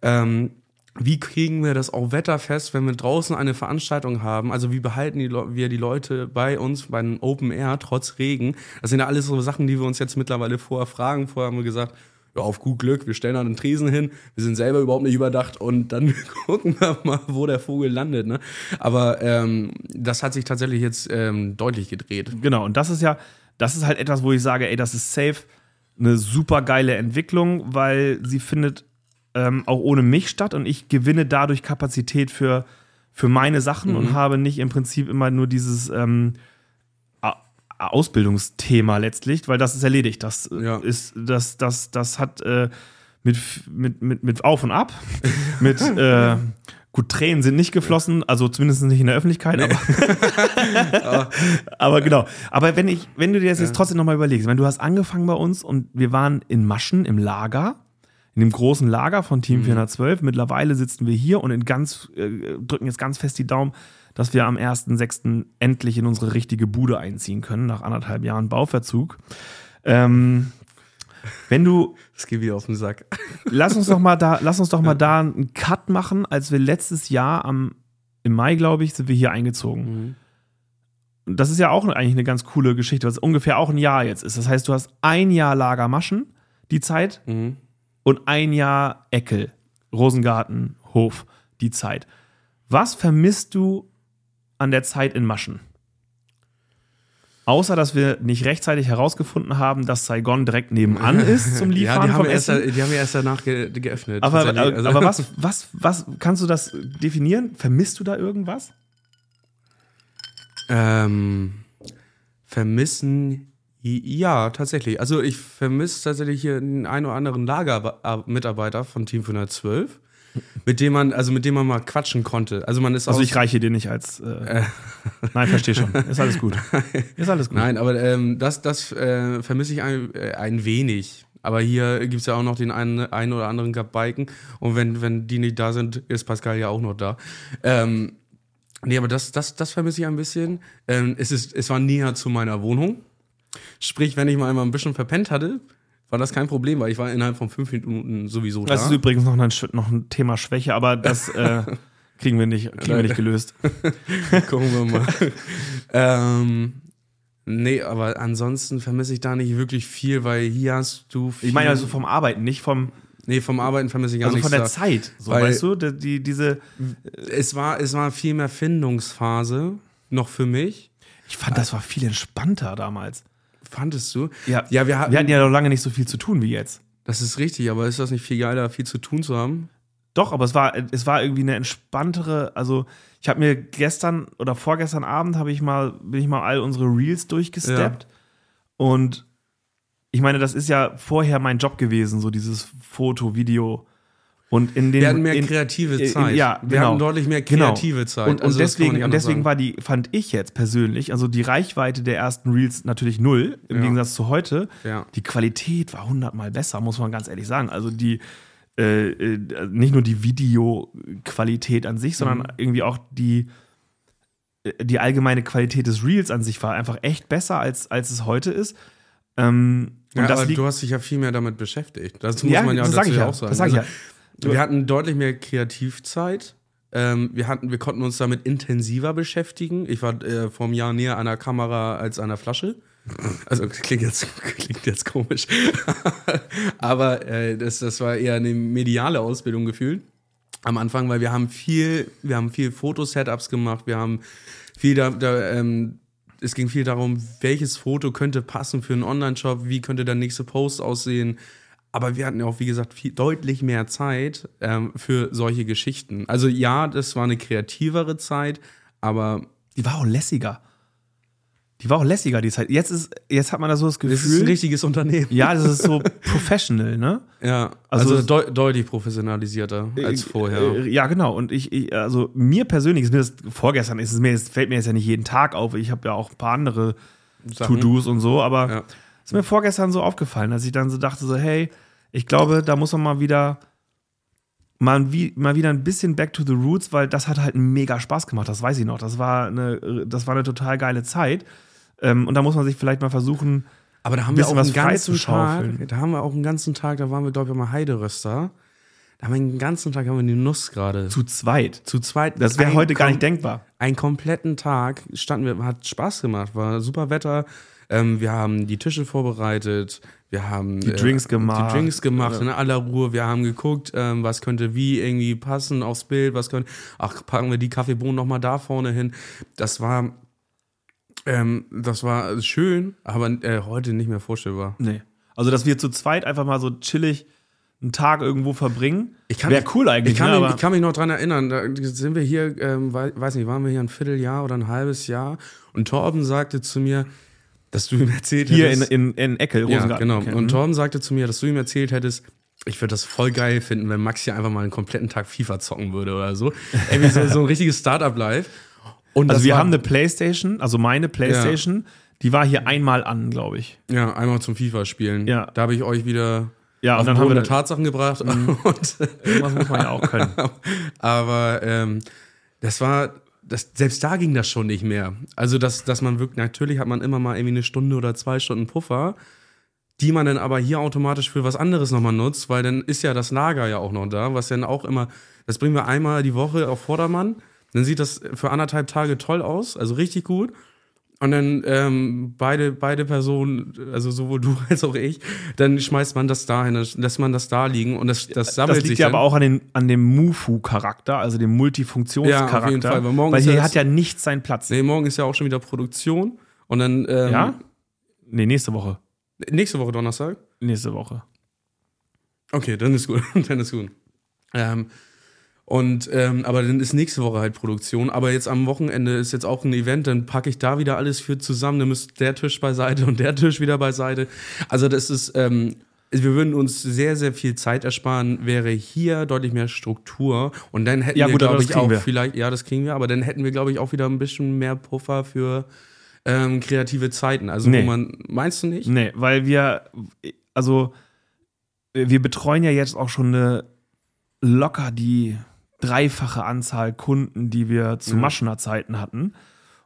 Ähm, wie kriegen wir das auch wetterfest, wenn wir draußen eine Veranstaltung haben? Also wie behalten die Le wir die Leute bei uns bei einem Open Air trotz Regen? Das sind ja alles so Sachen, die wir uns jetzt mittlerweile vorher fragen. Vorher haben wir gesagt, auf gut Glück, wir stellen da einen Tresen hin, wir sind selber überhaupt nicht überdacht und dann gucken wir mal, wo der Vogel landet. Ne? Aber ähm, das hat sich tatsächlich jetzt ähm, deutlich gedreht. Genau, und das ist ja, das ist halt etwas, wo ich sage, ey, das ist safe eine super geile Entwicklung, weil sie findet ähm, auch ohne mich statt und ich gewinne dadurch Kapazität für, für meine Sachen und habe nicht im Prinzip immer nur dieses ähm, Ausbildungsthema letztlich, weil das ist erledigt. Das äh, Ja. ist, das, das, das hat äh, mit, mit, mit, mit Auf und Ab, mit äh, gut, Tränen sind nicht geflossen, also zumindest nicht in der Öffentlichkeit, aber aber genau. Aber wenn ich, wenn du dir das jetzt trotzdem nochmal überlegst, meine, du hast angefangen bei uns und wir waren in Maschen im Lager, in dem großen Lager von Team 412. Mittlerweile sitzen wir hier und in ganz, äh, drücken jetzt ganz fest die Daumen, dass wir am 1.6. endlich in unsere richtige Bude einziehen können, nach anderthalb Jahren Bauverzug. Ähm, wenn du Das geht wieder auf den Sack. lass uns doch mal da, lass uns doch mal da einen Cut machen, als wir letztes Jahr am im Mai, glaube ich, sind wir hier eingezogen. Und Das ist ja auch eigentlich eine ganz coole Geschichte, was ungefähr auch ein Jahr jetzt ist. Das heißt, du hast ein Jahr Lagermaschen, die Zeit, Mhm. und ein Jahr Eckel, Rosengarten, Hof, die Zeit. Was vermisst du an der Zeit in Maschen? Außer, dass wir nicht rechtzeitig herausgefunden haben, dass Saigon direkt nebenan ist zum Liefern Ja, die haben, erst, Essen. die haben wir erst danach ge geöffnet. Aber, aber, tatsächlich. Also- aber was, was, was, kannst du das definieren? Vermisst du da irgendwas? Ähm, vermissen Ja, tatsächlich. Also ich vermisse tatsächlich hier einen ein oder anderen Lagermitarbeiter von Team 512, mit dem man, also mit dem man mal quatschen konnte. Also man ist Also ich reiche dir nicht als. Äh, Nein, verstehe schon. Ist alles gut. Ist alles gut. Nein, aber ähm, das, das äh, vermisse ich ein, äh, ein wenig. Aber hier gibt es ja auch noch den einen, einen oder anderen Biken. Und wenn, wenn die nicht da sind, ist Pascal ja auch noch da. Ähm, nee, aber das, das, das vermisse ich ein bisschen. Ähm, es, ist, es war näher zu meiner Wohnung. Sprich, wenn ich mal einmal ein bisschen verpennt hatte, war das kein Problem, weil ich war innerhalb von fünf Minuten sowieso da. Das ist übrigens noch ein, noch ein Thema Schwäche, aber das äh, kriegen wir nicht, kriegen wir nicht gelöst. Gucken wir mal. ähm, nee, aber ansonsten vermisse ich da nicht wirklich viel, weil hier hast du viel. Ich meine also vom Arbeiten, nicht vom, nee, vom Arbeiten vermisse ich gar also nichts. von der da. Zeit. So, Weil- weißt du, die, die, diese. Es war, es war viel mehr Findungsphase noch für mich. Ich fand, das war viel entspannter damals. Fandest du? Ja, Ja, wir hatten, wir hatten ja noch lange nicht so viel zu tun wie jetzt. das ist richtig, aber ist das nicht viel geiler, viel zu tun zu haben? Doch, aber es war, es war irgendwie eine entspanntere, also ich habe mir gestern oder vorgestern Abend habe ich mal, bin ich mal all unsere Reels durchgesteppt und ich meine, das ist ja vorher mein Job gewesen, so dieses Foto, Video und in den Wir hatten mehr in, kreative in- Zeit. ja, wir genau. hatten deutlich mehr Genau. kreative Zeit. Und, und Also das kann man deswegen, und deswegen sagen. war die, fand ich jetzt persönlich, also die Reichweite der ersten Reels natürlich null, im Ja. Gegensatz zu heute. Ja. Die Qualität war hundertmal besser, muss man ganz ehrlich sagen. Also die, äh, äh, nicht nur die Videoqualität an sich, sondern Mhm. irgendwie auch die, äh, die allgemeine Qualität des Reels an sich war einfach echt besser, als, als es heute ist. Ähm, und Ja, das aber du hast dich ja viel mehr damit beschäftigt. Das muss ja, man ja das ich ja, auch sagen. das sag ich ja. Also, wir hatten deutlich mehr Kreativzeit. Ähm, wir, hatten, wir konnten uns damit intensiver beschäftigen. Ich war äh, vor einem Jahr näher einer Kamera als einer Flasche. Also klingt jetzt, klingt jetzt komisch. Aber äh, das, das war eher eine mediale Ausbildung gefühlt am Anfang, weil wir haben viel, wir haben viel Fotosetups gemacht, wir haben viel da, da ähm, es ging viel darum, welches Foto könnte passen für einen Online-Shop, wie könnte der nächste Post aussehen. Aber wir hatten ja auch, wie gesagt, viel, deutlich mehr Zeit ähm, für solche Geschichten. Also ja, das war eine kreativere Zeit, aber die war auch lässiger. Die war auch lässiger, die Zeit. Jetzt, ist, jetzt hat man da so das es ist ein Gefühl. richtiges Unternehmen. Ja, das ist so professional, ne? Ja, Also- also, deu deutlich professionalisierter als vorher. Äh, Ja, genau. Und ich, ich, also mir persönlich ist mir das vorgestern ist es mir, es fällt mir jetzt ja nicht jeden Tag auf. Ich habe ja auch ein paar andere. To-Dos und so, aber Ja. es ist mir vorgestern so aufgefallen, dass ich dann so dachte, so, hey, ich glaube, da muss man mal wieder mal, wie, mal wieder ein bisschen back to the roots, weil das hat halt mega Spaß gemacht, das weiß ich noch. Das war eine, das war eine total geile Zeit. Ähm, und da muss man sich vielleicht mal versuchen, Aber da haben wir bisschen auch was einen ganzen. Tag, da haben wir auch einen ganzen Tag, da waren wir, glaube ich, mal Heideröster. Da haben wir den ganzen Tag haben wir die Nuss gerade. zu zweit. Zu zweit. Das wäre heute gar nicht denkbar. Einen kompletten Tag standen wir, hat Spaß gemacht, war super Wetter. Ähm, wir haben die Tische vorbereitet, wir haben Die Drinks gemacht. die Drinks gemacht in aller Ruhe. Wir haben geguckt, ähm, was könnte wie irgendwie passen aufs Bild, was könnte, ach, packen wir die Kaffeebohnen noch mal da vorne hin. Das war, ähm, das war schön, aber äh, heute nicht mehr vorstellbar. Nee. Also, dass wir zu zweit einfach mal so chillig einen Tag irgendwo verbringen. Ich kann Wäre cool eigentlich, Ich kann, ne? mich, ich kann mich noch dran erinnern, da sind wir hier, ähm, wei- weiß nicht, waren wir hier ein Vierteljahr oder ein halbes Jahr und Torben sagte zu mir, dass du ihm erzählt hier in, hättest. in, in Eckel, ja, Rosengarten. genau. Okay. Und Mhm. Torben sagte zu mir, dass du ihm erzählt hättest, ich würde das voll geil finden, wenn Max hier einfach mal einen kompletten Tag FIFA zocken würde oder so. Irgendwie so, so ein richtiges Startup-Live. Und Also wir war- haben eine Playstation, also meine Playstation, die war hier einmal an, glaube ich. Ja, einmal zum FIFA-Spielen. Ja. Da habe ich euch wieder Ja, und dann haben Boden wir der Tatsachen gebracht. Mhm. Und Irgendwas muss man ja auch können. Aber ähm, das war, das, selbst da ging das schon nicht mehr. Also, dass, dass man wirklich, natürlich hat man immer mal irgendwie eine Stunde oder zwei Stunden Puffer, die man dann aber hier automatisch für was anderes nochmal nutzt, weil dann ist ja das Lager ja auch noch da, was dann auch immer, das bringen wir einmal die Woche auf Vordermann. Dann sieht das für anderthalb Tage toll aus, also richtig gut. Und dann ähm, beide, beide Personen, also sowohl du als auch ich, dann schmeißt man das dahin, dann lässt man das da liegen und das, das sammelt Das liegt sich ja dann. aber auch an, den, an dem Mufu-Charakter, also dem Multifunktionscharakter. Ja, auf jeden Fall, weil morgen weil ist hier hat ja nichts seinen Platz. Nee, morgen ist ja auch schon wieder Produktion. Und dann ähm, Ja? Nee, nächste Woche. nächste Woche Donnerstag. Nächste Woche. Okay, dann ist gut. dann ist gut. Ähm, Und ähm, aber dann ist nächste Woche halt Produktion. Aber jetzt am Wochenende ist jetzt auch ein Event, dann packe ich da wieder alles für zusammen. Dann müsst der Tisch beiseite und der Tisch wieder beiseite. Also das ist, ähm, wir würden uns sehr, sehr viel Zeit ersparen, wäre hier deutlich mehr Struktur. Und dann hätten Ja, wir, glaube ich, auch wir. vielleicht, ja, das kriegen wir, aber dann hätten wir, glaube ich, auch wieder ein bisschen mehr Puffer für ähm, kreative Zeiten. Also Nee. wo man, meinst du nicht? Nee, weil wir, also wir betreuen ja jetzt auch schon eine locker die dreifache Anzahl Kunden, die wir zu Ja. Maschener Zeiten hatten.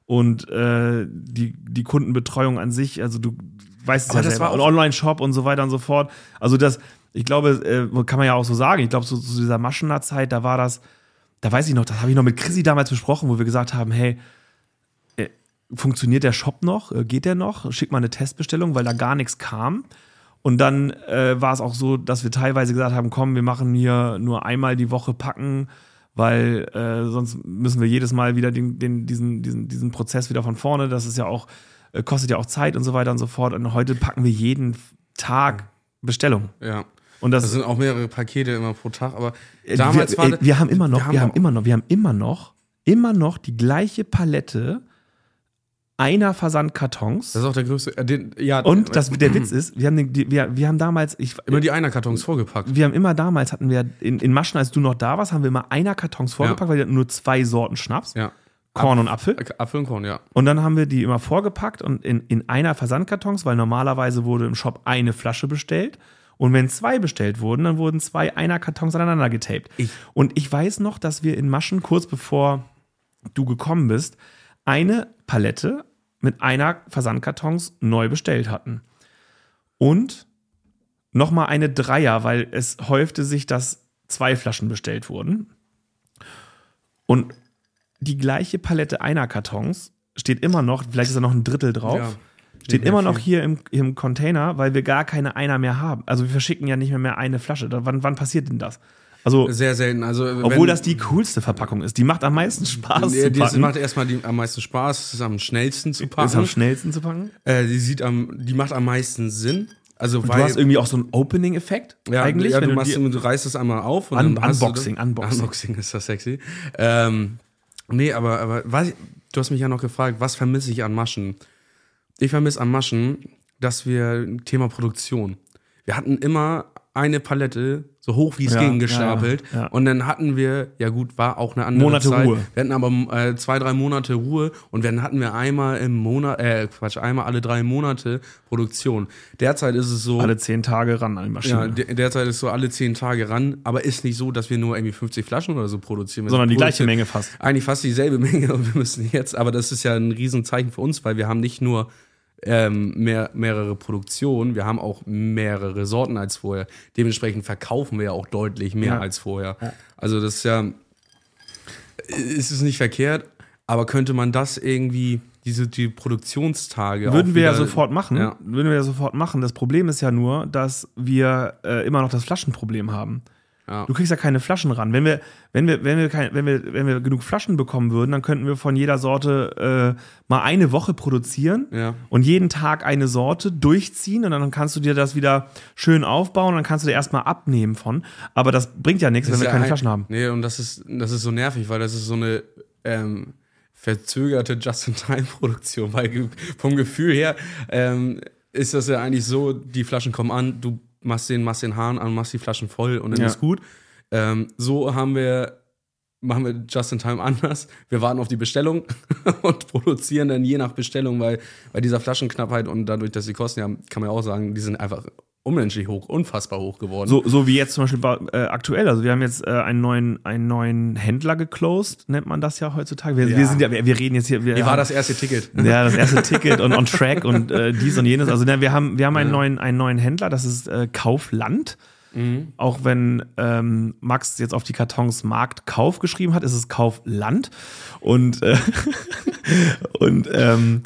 Und äh, die, die Kundenbetreuung an sich, also du weißt es Aber ja das selber, war und Online-Shop und so weiter und so fort. Also das, ich glaube, äh, kann man ja auch so sagen, ich glaube, so zu dieser Maschener Zeit, da war das, da weiß ich noch, das habe ich noch mit Chrissy damals besprochen, wo wir gesagt haben, hey, äh, funktioniert der Shop noch? Äh, Geht der noch? Schick mal eine Testbestellung, weil da gar nichts kam. Und dann äh, war es auch so, dass wir teilweise gesagt haben, komm, wir machen hier nur einmal die Woche packen, weil äh, sonst müssen wir jedes Mal wieder den, den, diesen, diesen, diesen Prozess wieder von vorne. Das ist ja auch, äh, kostet ja auch Zeit und so weiter und so fort. Und heute packen wir jeden Tag Bestellung. Ja. Und das, Das sind auch mehrere Pakete immer pro Tag, aber äh, damals wir, war ey, das- wir haben immer noch, wir haben, auch- immer noch, wir haben immer noch, immer noch die gleiche Palette einer Versandkartons. Das ist auch der größte. Äh, den, ja, Und das, der Witz ist, wir haben, den, die, wir, wir haben damals, ich, immer die Einerkartons vorgepackt. wir haben immer damals, hatten wir in, in Maschen, als du noch da warst, haben wir immer einer Kartons vorgepackt, weil wir hatten nur zwei Sorten Schnaps, Ja. Korn und Apfel. Äh, Apfel und Korn, ja. Und dann haben wir die immer vorgepackt und in, in einer Versandkartons, weil normalerweise wurde im Shop eine Flasche bestellt. Und wenn zwei bestellt wurden, dann wurden zwei einer Kartons aneinander getaped. Ich- und ich weiß noch, dass wir in Maschen, kurz bevor du gekommen bist, eine Palette mit einer Versandkartons neu bestellt hatten. Und nochmal eine Dreier, weil es häufte sich, dass zwei Flaschen bestellt wurden. Und die gleiche Palette einer Kartons steht immer noch, vielleicht ist da noch ein Drittel drauf, Ja. steht immer noch hier im, im Container, weil wir gar keine Einer mehr haben. Also wir verschicken ja nicht mehr, mehr eine Flasche. Da, wann, wann passiert denn das? Also, Sehr selten. Also, obwohl das die coolste Verpackung ist. Die macht am meisten Spaß Nee, zu packen. macht erstmal die, am meisten Spaß, es ist am schnellsten zu packen. ist am schnellsten zu packen. äh, die, sieht am, die macht am meisten Sinn. Also, Du weil, hast irgendwie auch so einen Opening-Effekt ja, eigentlich. ja, wenn du, du machst, du reißt es einmal auf und Un- dann Unboxing, du, Unboxing. Unboxing ist das sexy. Ähm, nee, aber, aber was, du hast mich ja noch gefragt, was vermisse ich an Maschen? Ich vermisse an Maschen, dass wir Thema Produktion. Wir hatten immer eine Palette, so hoch wie es Ja, ging, gestapelt. ja, ja. Und dann hatten wir, ja gut, war auch eine andere Monate Zeit. Ruhe. Wir hatten aber äh, zwei, drei Monate Ruhe und dann hatten wir einmal im Monat, äh, Quatsch, einmal alle drei Monate Produktion. Derzeit ist es so. alle zehn Tage ran an die Maschine. Ja, de derzeit ist so alle zehn Tage ran, aber ist nicht so, dass wir nur irgendwie 50 Flaschen oder so produzieren. Sondern die gleiche Menge fast. Eigentlich fast dieselbe Menge und wir müssen jetzt, aber das ist ja ein Riesenzeichen für uns, weil wir haben nicht nur ähm, mehr, mehrere Produktionen, wir haben auch mehrere Sorten als vorher. Dementsprechend verkaufen wir ja auch deutlich mehr Ja. als vorher. Also das ist ja, ist es nicht verkehrt, aber könnte man das irgendwie, diese die Produktionstage Würden wir ja wieder- sofort machen. Ja. Würden wir ja sofort machen. Das Problem ist ja nur, dass wir äh, immer noch das Flaschenproblem haben. Ja. Du kriegst ja keine Flaschen ran. Wenn wir, wenn wir, wenn wir, kein, wenn wir, wenn wir genug Flaschen bekommen würden, dann könnten wir von jeder Sorte äh, mal eine Woche produzieren Ja. und jeden Tag eine Sorte durchziehen und dann kannst du dir das wieder schön aufbauen, dann kannst du dir erstmal abnehmen von. Aber das bringt ja nichts, wenn Das wir ist keine ja ein- Flaschen haben. Nee, und das ist, das ist so nervig, weil das ist so eine ähm, verzögerte Just-in-Time-Produktion. Weil vom Gefühl her ähm, ist das ja eigentlich so, die Flaschen kommen an, du machst den, machst den Hahn an, machst die Flaschen voll und dann Ja. ist gut. Ähm, so haben wir, machen wir Just-in-Time anders. Wir warten auf die Bestellung und produzieren dann je nach Bestellung, weil bei dieser Flaschenknappheit und dadurch, dass die Kosten ja, kann man ja auch sagen, die sind einfach unmenschlich hoch, unfassbar hoch geworden. So, so wie jetzt zum Beispiel bei, äh, aktuell. Also wir haben jetzt äh, einen, neuen, einen neuen Händler geclosed, nennt man das ja heutzutage. Wir, Ja. wir sind ja, wir, wir reden jetzt hier. Wir Wie war haben- das erste Ticket? Ja, das erste Ticket und on track und äh, dies und jenes. Also ne, wir haben, wir haben einen, neuen, einen neuen Händler, das ist äh, Kaufland. Auch wenn ähm, Max jetzt auf die Kartons Markt Kauf geschrieben hat, ist es Kaufland. Und, äh, und ähm,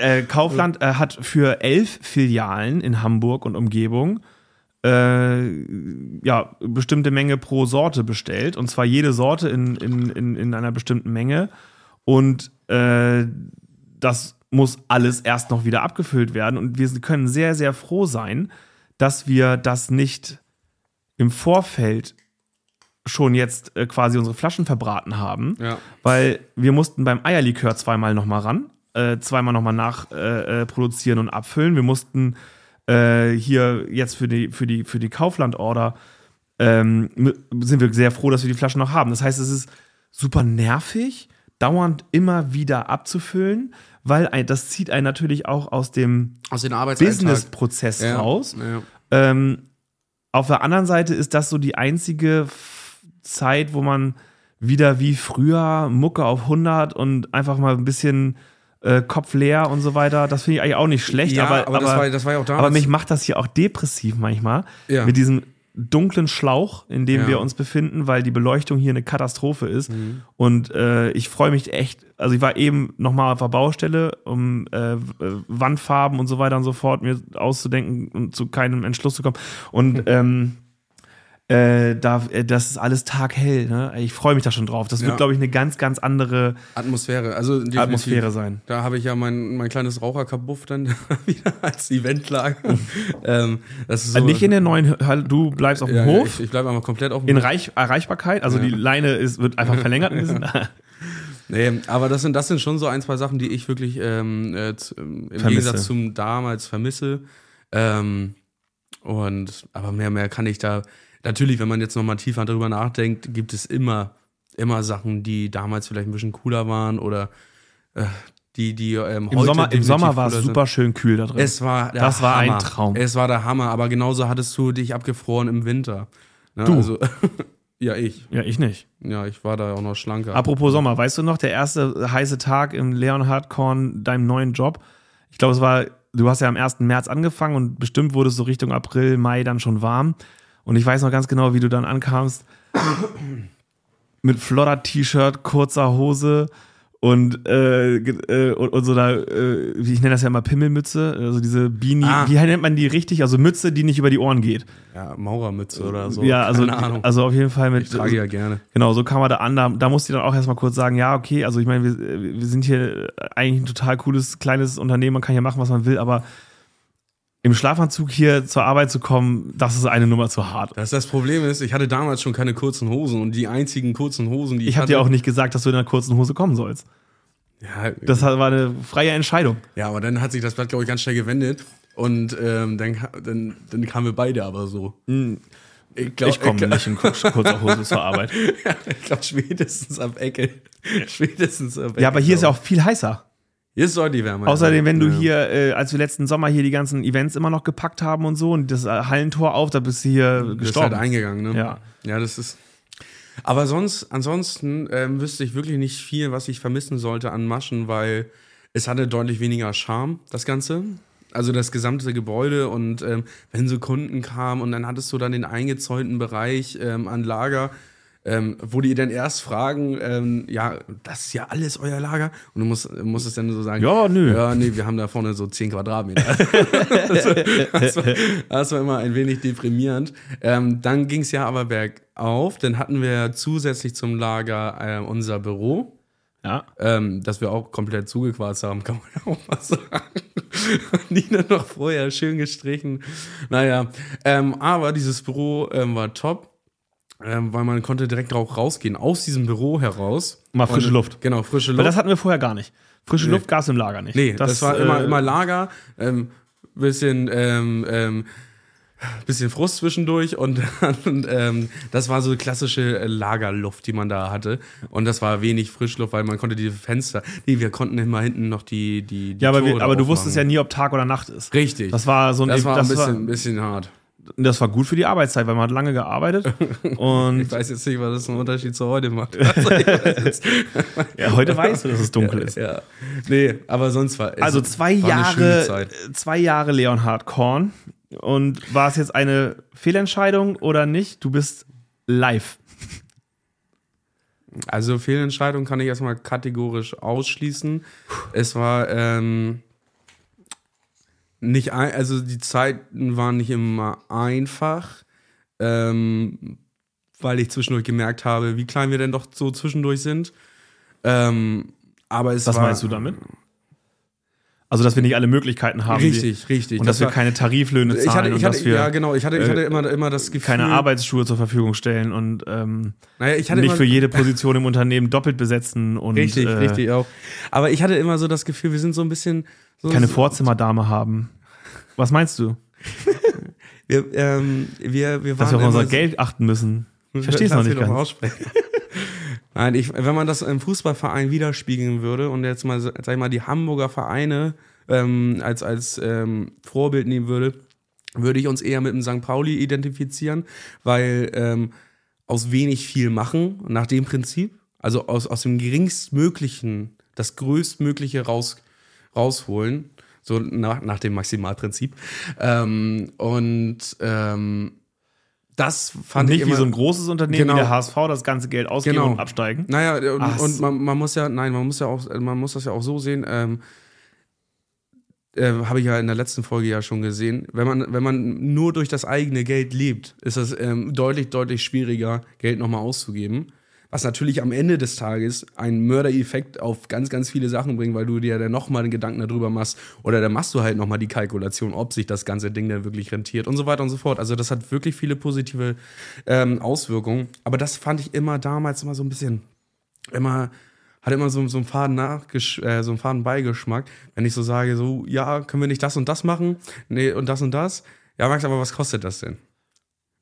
äh, Kaufland äh, hat für elf Filialen in Hamburg und Umgebung äh, ja, bestimmte Menge pro Sorte bestellt. Und zwar jede Sorte in, in, in, in einer bestimmten Menge. Und äh, das muss alles erst noch wieder abgefüllt werden. Und wir können sehr, sehr froh sein, dass wir das nicht im Vorfeld schon jetzt äh, quasi unsere Flaschen verbraten haben, Ja. weil wir mussten beim Eierlikör zweimal nochmal ran, äh, zweimal nochmal nachproduzieren äh, produzieren und abfüllen. Wir mussten äh, hier jetzt für die, für die, für die Kaufland-Order ähm, sind wir sehr froh, dass wir die Flaschen noch haben. Das heißt, es ist super nervig, dauernd immer wieder abzufüllen, weil ein, das zieht einen natürlich auch aus dem Aus den. Business-Prozess ja. raus. Ja. Ähm, auf der anderen Seite ist das so die einzige Zeit, wo man wieder wie früher Mucke auf 100 und einfach mal ein bisschen äh, Kopf leer und so weiter. Das finde ich eigentlich auch nicht schlecht, Ja, aber, aber, das, war, das war ja auch damals. aber mich macht das hier auch depressiv manchmal Ja. mit diesem dunklen Schlauch, in dem Ja. wir uns befinden, weil die Beleuchtung hier eine Katastrophe ist. Mhm. Und äh, ich freue mich echt, also ich war eben nochmal auf der Baustelle, um äh, Wandfarben und so weiter und so fort mir auszudenken und zu keinem Entschluss zu kommen. Und ähm, äh, da, äh, das ist alles taghell. Ne? Ich freue mich da schon drauf. Das wird, Ja. glaube ich, eine ganz, ganz andere Atmosphäre. Also. Atmosphäre sein. Da habe ich ja mein, mein kleines Raucherkabuff dann wieder als Eventlager. ähm, das ist so, Also nicht in der neuen Halle, du bleibst auf dem ja, Hof. Ich, ich bleibe einmal komplett auf dem in Hof. Reich Erreichbarkeit, also Ja. die Leine ist, wird einfach verlängert ein. Nee, aber das sind, das sind schon so ein, zwei Sachen, die ich wirklich ähm, äh, im Vermisse. Gegensatz zum damals vermisse. Ähm, und aber mehr, mehr kann ich da. Natürlich, wenn man jetzt nochmal tiefer darüber nachdenkt, gibt es immer, immer Sachen, die damals vielleicht ein bisschen cooler waren oder äh, die, die ähm, Im Sommer, im Sommer war es super schön kühl da drin. Es war Das war ein Hammer. Traum. Es war der Hammer, aber genauso hattest du dich abgefroren im Winter. Ne, Du? Also, ja, ich. ja, ich nicht. Ja, ich war da auch noch schlanker. Apropos Sommer, weißt du noch, der erste heiße Tag im Leonhard Korn, deinem neuen Job? Ich glaube, es war, du hast ja am 1. März angefangen und bestimmt wurde es so Richtung April, Mai dann schon warm. Und ich weiß noch ganz genau, wie du dann ankamst. Mit flotter T-Shirt, kurzer Hose und, äh, äh, und, und so da, äh, wie ich nenne das ja immer Pimmelmütze, also diese Beanie, Ah. wie nennt man die richtig? Also Mütze, die nicht über die Ohren geht. ja, Maurermütze oder so. ja, also, Keine Ahnung. also auf jeden Fall mit. ich trage ja gerne. Genau, so kam er da an. Da, da musste ich dann auch erstmal kurz sagen, ja, okay, also ich meine, wir, wir sind hier eigentlich ein total cooles, kleines Unternehmen, man kann hier machen, was man will, aber im Schlafanzug hier zur Arbeit zu kommen, das ist eine Nummer zu hart. Das, das Problem ist, ich hatte damals schon keine kurzen Hosen und die einzigen kurzen Hosen, die ich, Ich habe hatte. dir auch nicht gesagt, dass du in einer kurzen Hose kommen sollst. Ja, Das war eine freie Entscheidung. ja, aber dann hat sich das Blatt, glaube ich, ganz schnell gewendet und ähm, dann, dann, dann kamen wir beide aber so. Ich glaube, Ich komme nicht in kur- kurzer Hose zur Arbeit. ich glaube, spätestens ab Ecke. Spätestens ab Ecke. Ja, aber hier ist ja auch viel heißer. Hier ist deutlich wärmer. Außerdem, wenn du hier, äh, als wir letzten Sommer hier die ganzen Events immer noch gepackt haben und so und das äh, Hallentor auf, da bist du hier Du bist gestorben. halt eingegangen, ne? Ja. Ja, das ist. Aber sonst, ansonsten ähm, wüsste ich wirklich nicht viel, was ich vermissen sollte an Maschen, weil es hatte deutlich weniger Charme, das Ganze. Also das gesamte Gebäude und ähm, wenn so Kunden kamen und dann hattest du dann den eingezäunten Bereich ähm, an Lager, ähm, wo die dann erst fragen, ähm, ja, das ist ja alles euer Lager und du musst, musstest dann so sagen, Ja, nö. ja, nee, wir haben da vorne so 10 Quadratmeter. das, war, das, war, das war immer ein wenig deprimierend. Ähm, dann ging es ja aber bergauf. Dann hatten wir zusätzlich zum Lager äh, unser Büro, Ja. ähm, das wir auch komplett zugequarzt haben, kann man ja auch mal sagen. Die dann noch vorher schön gestrichen. Naja, ähm, aber dieses Büro ähm, war top. Ähm, weil man konnte direkt auch rausgehen, aus diesem Büro heraus. Mal frische Und- Luft. Genau, frische Weil Luft. das hatten wir vorher gar nicht. Frische Luft gab es im Lager nicht. Nee, das, war immer, äh, immer Lager, ähm, bisschen, ähm, ähm, bisschen Frust zwischendurch und, und ähm, das war so klassische äh, Lagerluft, die man da hatte. Und das war wenig Frischluft, weil man konnte die Fenster, nee, wir konnten immer hinten noch die, die, die Ja, aber, wir, aber du wusstest ja nie, ob Tag oder Nacht ist. Richtig. Das war so ein, das war ein bisschen, war, ein bisschen hart. Das war gut für die Arbeitszeit, weil man hat lange gearbeitet. Und Ich weiß jetzt nicht, was das einen Unterschied zu heute macht. Ja, heute weißt du, dass es dunkel ist. ja. Nee, aber sonst war es Also zwei war Jahre, zwei Jahre Leonhard Korn. Und war es jetzt eine Fehlentscheidung oder nicht? Du bist live. Also Fehlentscheidung kann ich erstmal kategorisch ausschließen. Es war ähm, nicht ein, also die Zeiten waren nicht immer einfach, ähm, weil ich zwischendurch gemerkt habe, wie klein wir denn doch so zwischendurch sind. Ähm, aber es Was war, meinst du damit? Also, dass wir nicht alle Möglichkeiten haben. Richtig, richtig. Und dass Das wir war- keine Tariflöhne zahlen Ich hatte, ich und hatte, dass wir ja, genau, ich hatte, ich äh, hatte immer, immer das Gefühl. keine Arbeitsschuhe zur Verfügung stellen und ähm, Naja, nicht immer, für jede Position im Unternehmen doppelt besetzen und Richtig, äh, richtig auch. Aber ich hatte immer so das Gefühl, wir sind so ein bisschen. So keine so, Vorzimmerdame haben. Was meinst du? Wir, ähm, wir, wir waren Dass wir auf unser Geld achten müssen. Ich verstehe es noch nicht ganz. aussprechen. Nein, ich, wenn man das im Fußballverein widerspiegeln würde und jetzt mal, sag ich mal, die Hamburger Vereine ähm, als, als ähm, Vorbild nehmen würde, würde ich uns eher mit dem St. Pauli identifizieren, weil ähm, aus wenig viel machen, nach dem Prinzip, also aus, aus dem geringstmöglichen das größtmögliche raus, rausholen, so nach, nach dem Maximalprinzip. Ähm, und ähm, das fand Nicht ich wie so ein großes Unternehmen Genau. wie der HSV das ganze Geld ausgeben Genau. und absteigen. Naja, und, Ach und man, man muss ja, nein, man muss ja auch, man muss das ja auch so sehen, ähm, äh, habe ich ja in der letzten Folge ja schon gesehen, wenn man, wenn man nur durch das eigene Geld lebt, ist es ähm, deutlich, deutlich schwieriger, Geld nochmal auszugeben. Was natürlich am Ende des Tages einen Mördereffekt auf ganz, ganz viele Sachen bringt, weil du dir dann nochmal den Gedanken darüber machst oder dann machst du halt nochmal die Kalkulation, ob sich das ganze Ding dann wirklich rentiert und so weiter und so fort. Also das hat wirklich viele positive ähm, Auswirkungen. Aber das fand ich immer damals immer so ein bisschen, immer, hat immer so, so einen faden Nachgesch äh, so einen faden wenn ich so sage, so, ja, können wir nicht das und das machen? Nee, und das und das? Ja, Max, aber was kostet das denn?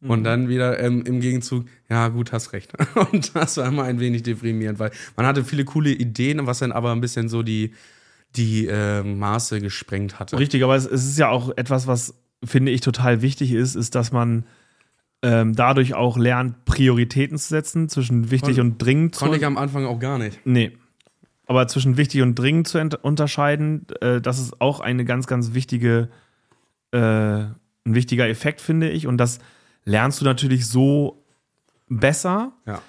Und dann wieder ähm, im Gegenzug, ja, gut, hast recht. Und das war immer ein wenig deprimierend, weil man hatte viele coole Ideen, was dann aber ein bisschen so die, die äh, Maße gesprengt hatte. Richtig, aber es, es ist ja auch etwas, was, finde ich, total wichtig ist, ist, dass man ähm, dadurch auch lernt, Prioritäten zu setzen zwischen wichtig Kon- und dringend. Konnte ich am Anfang auch gar nicht. Nee. Aber zwischen wichtig und dringend zu unterscheiden, äh, das ist auch eine ganz, ganz wichtige, äh, ein wichtiger Effekt, finde ich. Und das lernst du natürlich so besser, Ja.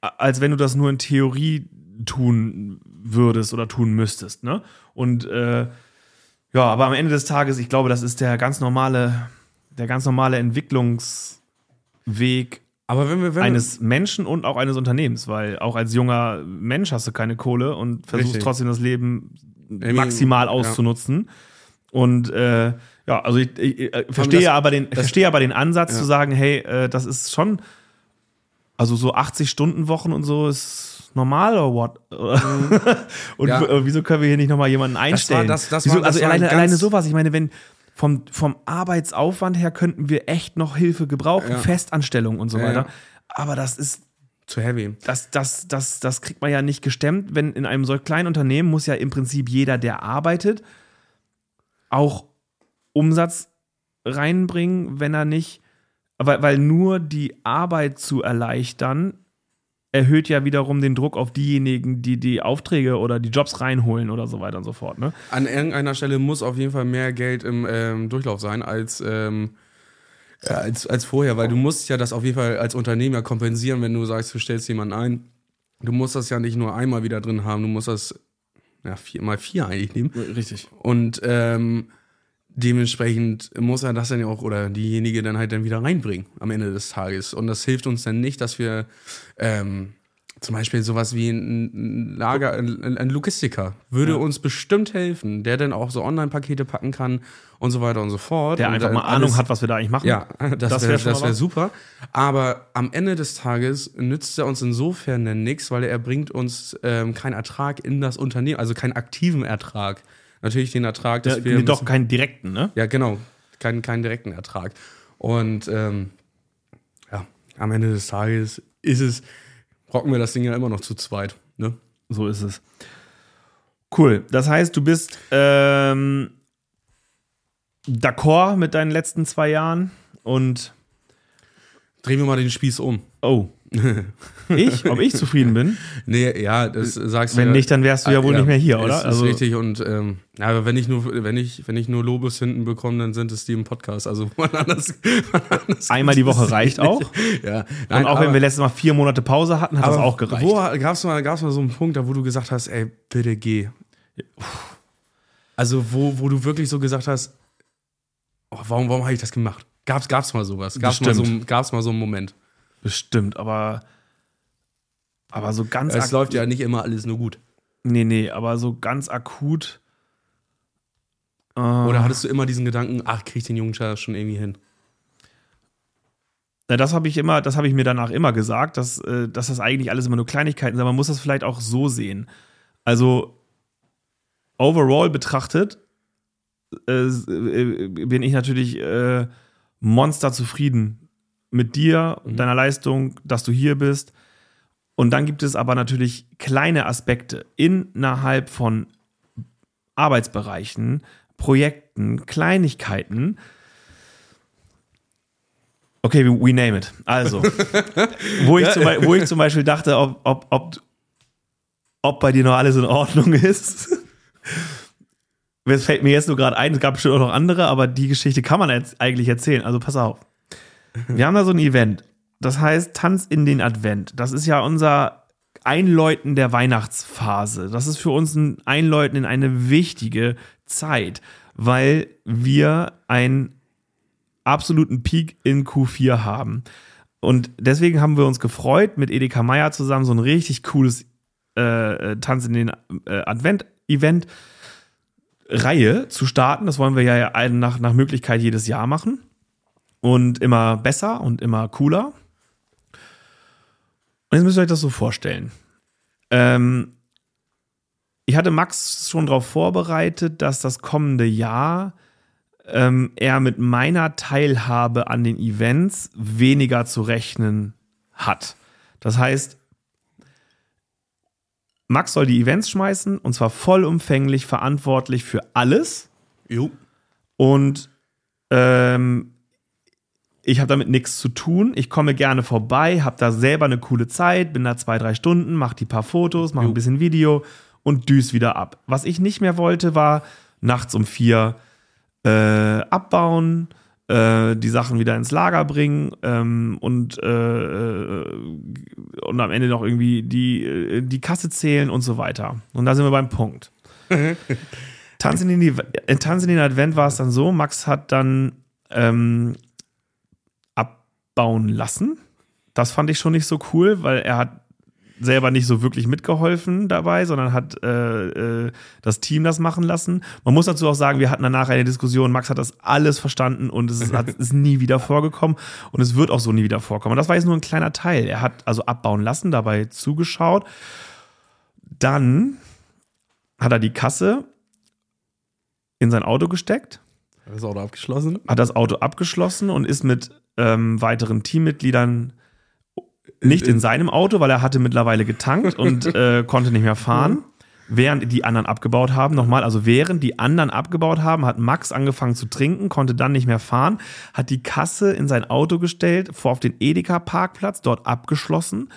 als wenn du das nur in Theorie tun würdest oder tun müsstest. Ne? Und äh, ja, aber am Ende des Tages, ich glaube, das ist der ganz normale, der ganz normale Entwicklungsweg Aber wenn wir, wenn eines Menschen und auch eines Unternehmens, weil auch als junger Mensch hast du keine Kohle und versuchst Richtig. trotzdem das Leben maximal ja. auszunutzen. Und äh, ja, also ich, ich, ich verstehe das- aber den, das- verstehe aber den Ansatz Ja. zu sagen, hey, äh, das ist schon, also so 80 Stunden Wochen und so ist normal oder what? und. Ja. äh, wieso können wir hier nicht nochmal jemanden einstellen? das- das wieso, war- das also war ein alleine, alleine sowas, ich meine, wenn vom, vom Arbeitsaufwand her könnten wir echt noch Hilfe gebrauchen, Ja. Festanstellung und so weiter. Aber das ist zu heavy. das, das, das, das kriegt man ja nicht gestemmt, wenn in einem solch kleinen Unternehmen muss ja im Prinzip jeder, der arbeitet, auch Umsatz reinbringen, wenn er nicht, weil, weil nur die Arbeit zu erleichtern, erhöht ja wiederum den Druck auf diejenigen, die die Aufträge oder die Jobs reinholen oder so weiter und so fort. Ne? An irgendeiner Stelle muss auf jeden Fall mehr Geld im ähm, Durchlauf sein als, ähm, äh, als, als vorher, weil du musst ja das auf jeden Fall als Unternehmer kompensieren, wenn du sagst, du stellst jemanden ein. Du musst das ja nicht nur einmal wieder drin haben, du musst das ja, vier, mal vier eigentlich nehmen. Richtig. Und ähm, dementsprechend muss er das dann ja auch oder diejenige dann halt dann wieder reinbringen am Ende des Tages. Und das hilft uns dann nicht, dass wir ähm, zum Beispiel sowas wie ein Lager, ein, Logistiker würde Ja. uns bestimmt helfen, der dann auch so Online-Pakete packen kann und so weiter und so fort. Der einfach mal Ahnung alles- hat, was wir da eigentlich machen. ja, das, Das wäre wär wär super. Aber am Ende des Tages nützt er uns insofern dann nichts, weil er bringt uns ähm, keinen Ertrag in das Unternehmen, also keinen aktiven Ertrag. Natürlich den Ertrag, dass Ja, wir doch keinen direkten, ne? ja, genau. Keinen, keinen direkten Ertrag. Und ähm, ja, am Ende des Tages ist es, rocken wir das Ding ja immer noch zu zweit. Ne? So ist es. Cool. Das heißt, du bist ähm, d'accord mit deinen letzten zwei Jahren und Drehen wir mal den Spieß um. oh. Ich? Ob ich zufrieden bin? Nee, ja, das sagst du Wenn ja. nicht, dann wärst du ja wohl nicht mehr hier, oder? Ist, Also- ist richtig und ähm, ja, aber wenn ich nur, wenn ich, wenn ich nur Lobeshünden bekomme, dann sind es die im Podcast. Also wann anders, wann anders Einmal die Woche reicht auch. Ja, Und auch wenn wir letztes Mal vier Monate Pause hatten, hat das auch gereicht. Wo gab's mal, gab's mal so einen Punkt, da wo du gesagt hast, ey, bitte geh. Also wo, wo du wirklich so gesagt hast, oh, warum, warum habe ich das gemacht? Gab's, gab's mal sowas? Gab's mal, so, gab's mal so einen Moment? Bestimmt, aber aber so ganz Es läuft ja nicht immer alles nur gut. Nee, nee, aber so ganz akut Oder hattest du immer diesen Gedanken, ach, krieg ich den Jungen schon irgendwie hin? Na, das habe ich immer, das habe ich mir danach immer gesagt, dass, äh, dass das eigentlich alles immer nur Kleinigkeiten sind. Man muss das vielleicht auch so sehen. Also overall betrachtet äh, äh, bin ich natürlich äh, monster zufrieden mit dir, Mhm. deiner Leistung, dass du hier bist. Und dann gibt es aber natürlich kleine Aspekte innerhalb von Arbeitsbereichen, Projekten, Kleinigkeiten. Okay, we, name it. Also, wo ich, zum, wo ich zum Beispiel dachte, ob, ob, ob, ob bei dir noch alles in Ordnung ist. Es fällt mir jetzt nur gerade ein, es gab bestimmt auch noch andere, aber die Geschichte kann man jetzt eigentlich erzählen. Also pass auf. Wir haben da so ein Event. Das heißt Tanz in den Advent. Das ist ja unser Einläuten der Weihnachtsphase. Das ist für uns ein Einläuten in eine wichtige Zeit, weil wir einen absoluten Peak in Q4 haben. Und deswegen haben wir uns gefreut, mit Edeka Meier zusammen so ein richtig cooles äh, äh, Tanz in den äh, Advent-Event Reihe zu starten. Das wollen wir ja nach, nach Möglichkeit jedes Jahr machen. Und immer besser und immer cooler. Und jetzt müsst ihr euch das so vorstellen. Ähm, ich hatte Max schon darauf vorbereitet, dass das kommende Jahr ähm, er mit meiner Teilhabe an den Events weniger zu rechnen hat. Das heißt, Max soll die Events schmeißen und zwar vollumfänglich verantwortlich für alles. Jo. Und ähm, ich habe damit nichts zu tun. Ich komme gerne vorbei, habe da selber eine coole Zeit, bin da zwei, drei Stunden, mache die paar Fotos, mache ein bisschen Video und düs wieder ab. Was ich nicht mehr wollte, war nachts um vier äh, abbauen, äh, die Sachen wieder ins Lager bringen ähm, und, äh, äh, und am Ende noch irgendwie die, äh, die Kasse zählen und so weiter. Und da sind wir beim Punkt. Tanz in, den, Tanz in den Advent war es dann so, Max hat dann ähm, abbauen lassen. Das fand ich schon nicht so cool, weil er hat selber nicht so wirklich mitgeholfen dabei, sondern hat äh, äh, das Team das machen lassen. Man muss dazu auch sagen, wir hatten danach eine Diskussion, Max hat das alles verstanden und es ist, hat, ist nie wieder vorgekommen und es wird auch so nie wieder vorkommen. Und das war jetzt nur ein kleiner Teil. Er hat also abbauen lassen, dabei zugeschaut. Dann hat er die Kasse in sein Auto gesteckt, Das Auto abgeschlossen. hat das Auto abgeschlossen und ist mit ähm, weiteren Teammitgliedern nicht in seinem Auto, weil er hatte mittlerweile getankt und äh, konnte nicht mehr fahren. Während die anderen abgebaut haben, nochmal, also während die anderen abgebaut haben, hat Max angefangen zu trinken, konnte dann nicht mehr fahren, hat die Kasse in sein Auto gestellt, vor auf den Edeka-Parkplatz, dort abgeschlossen,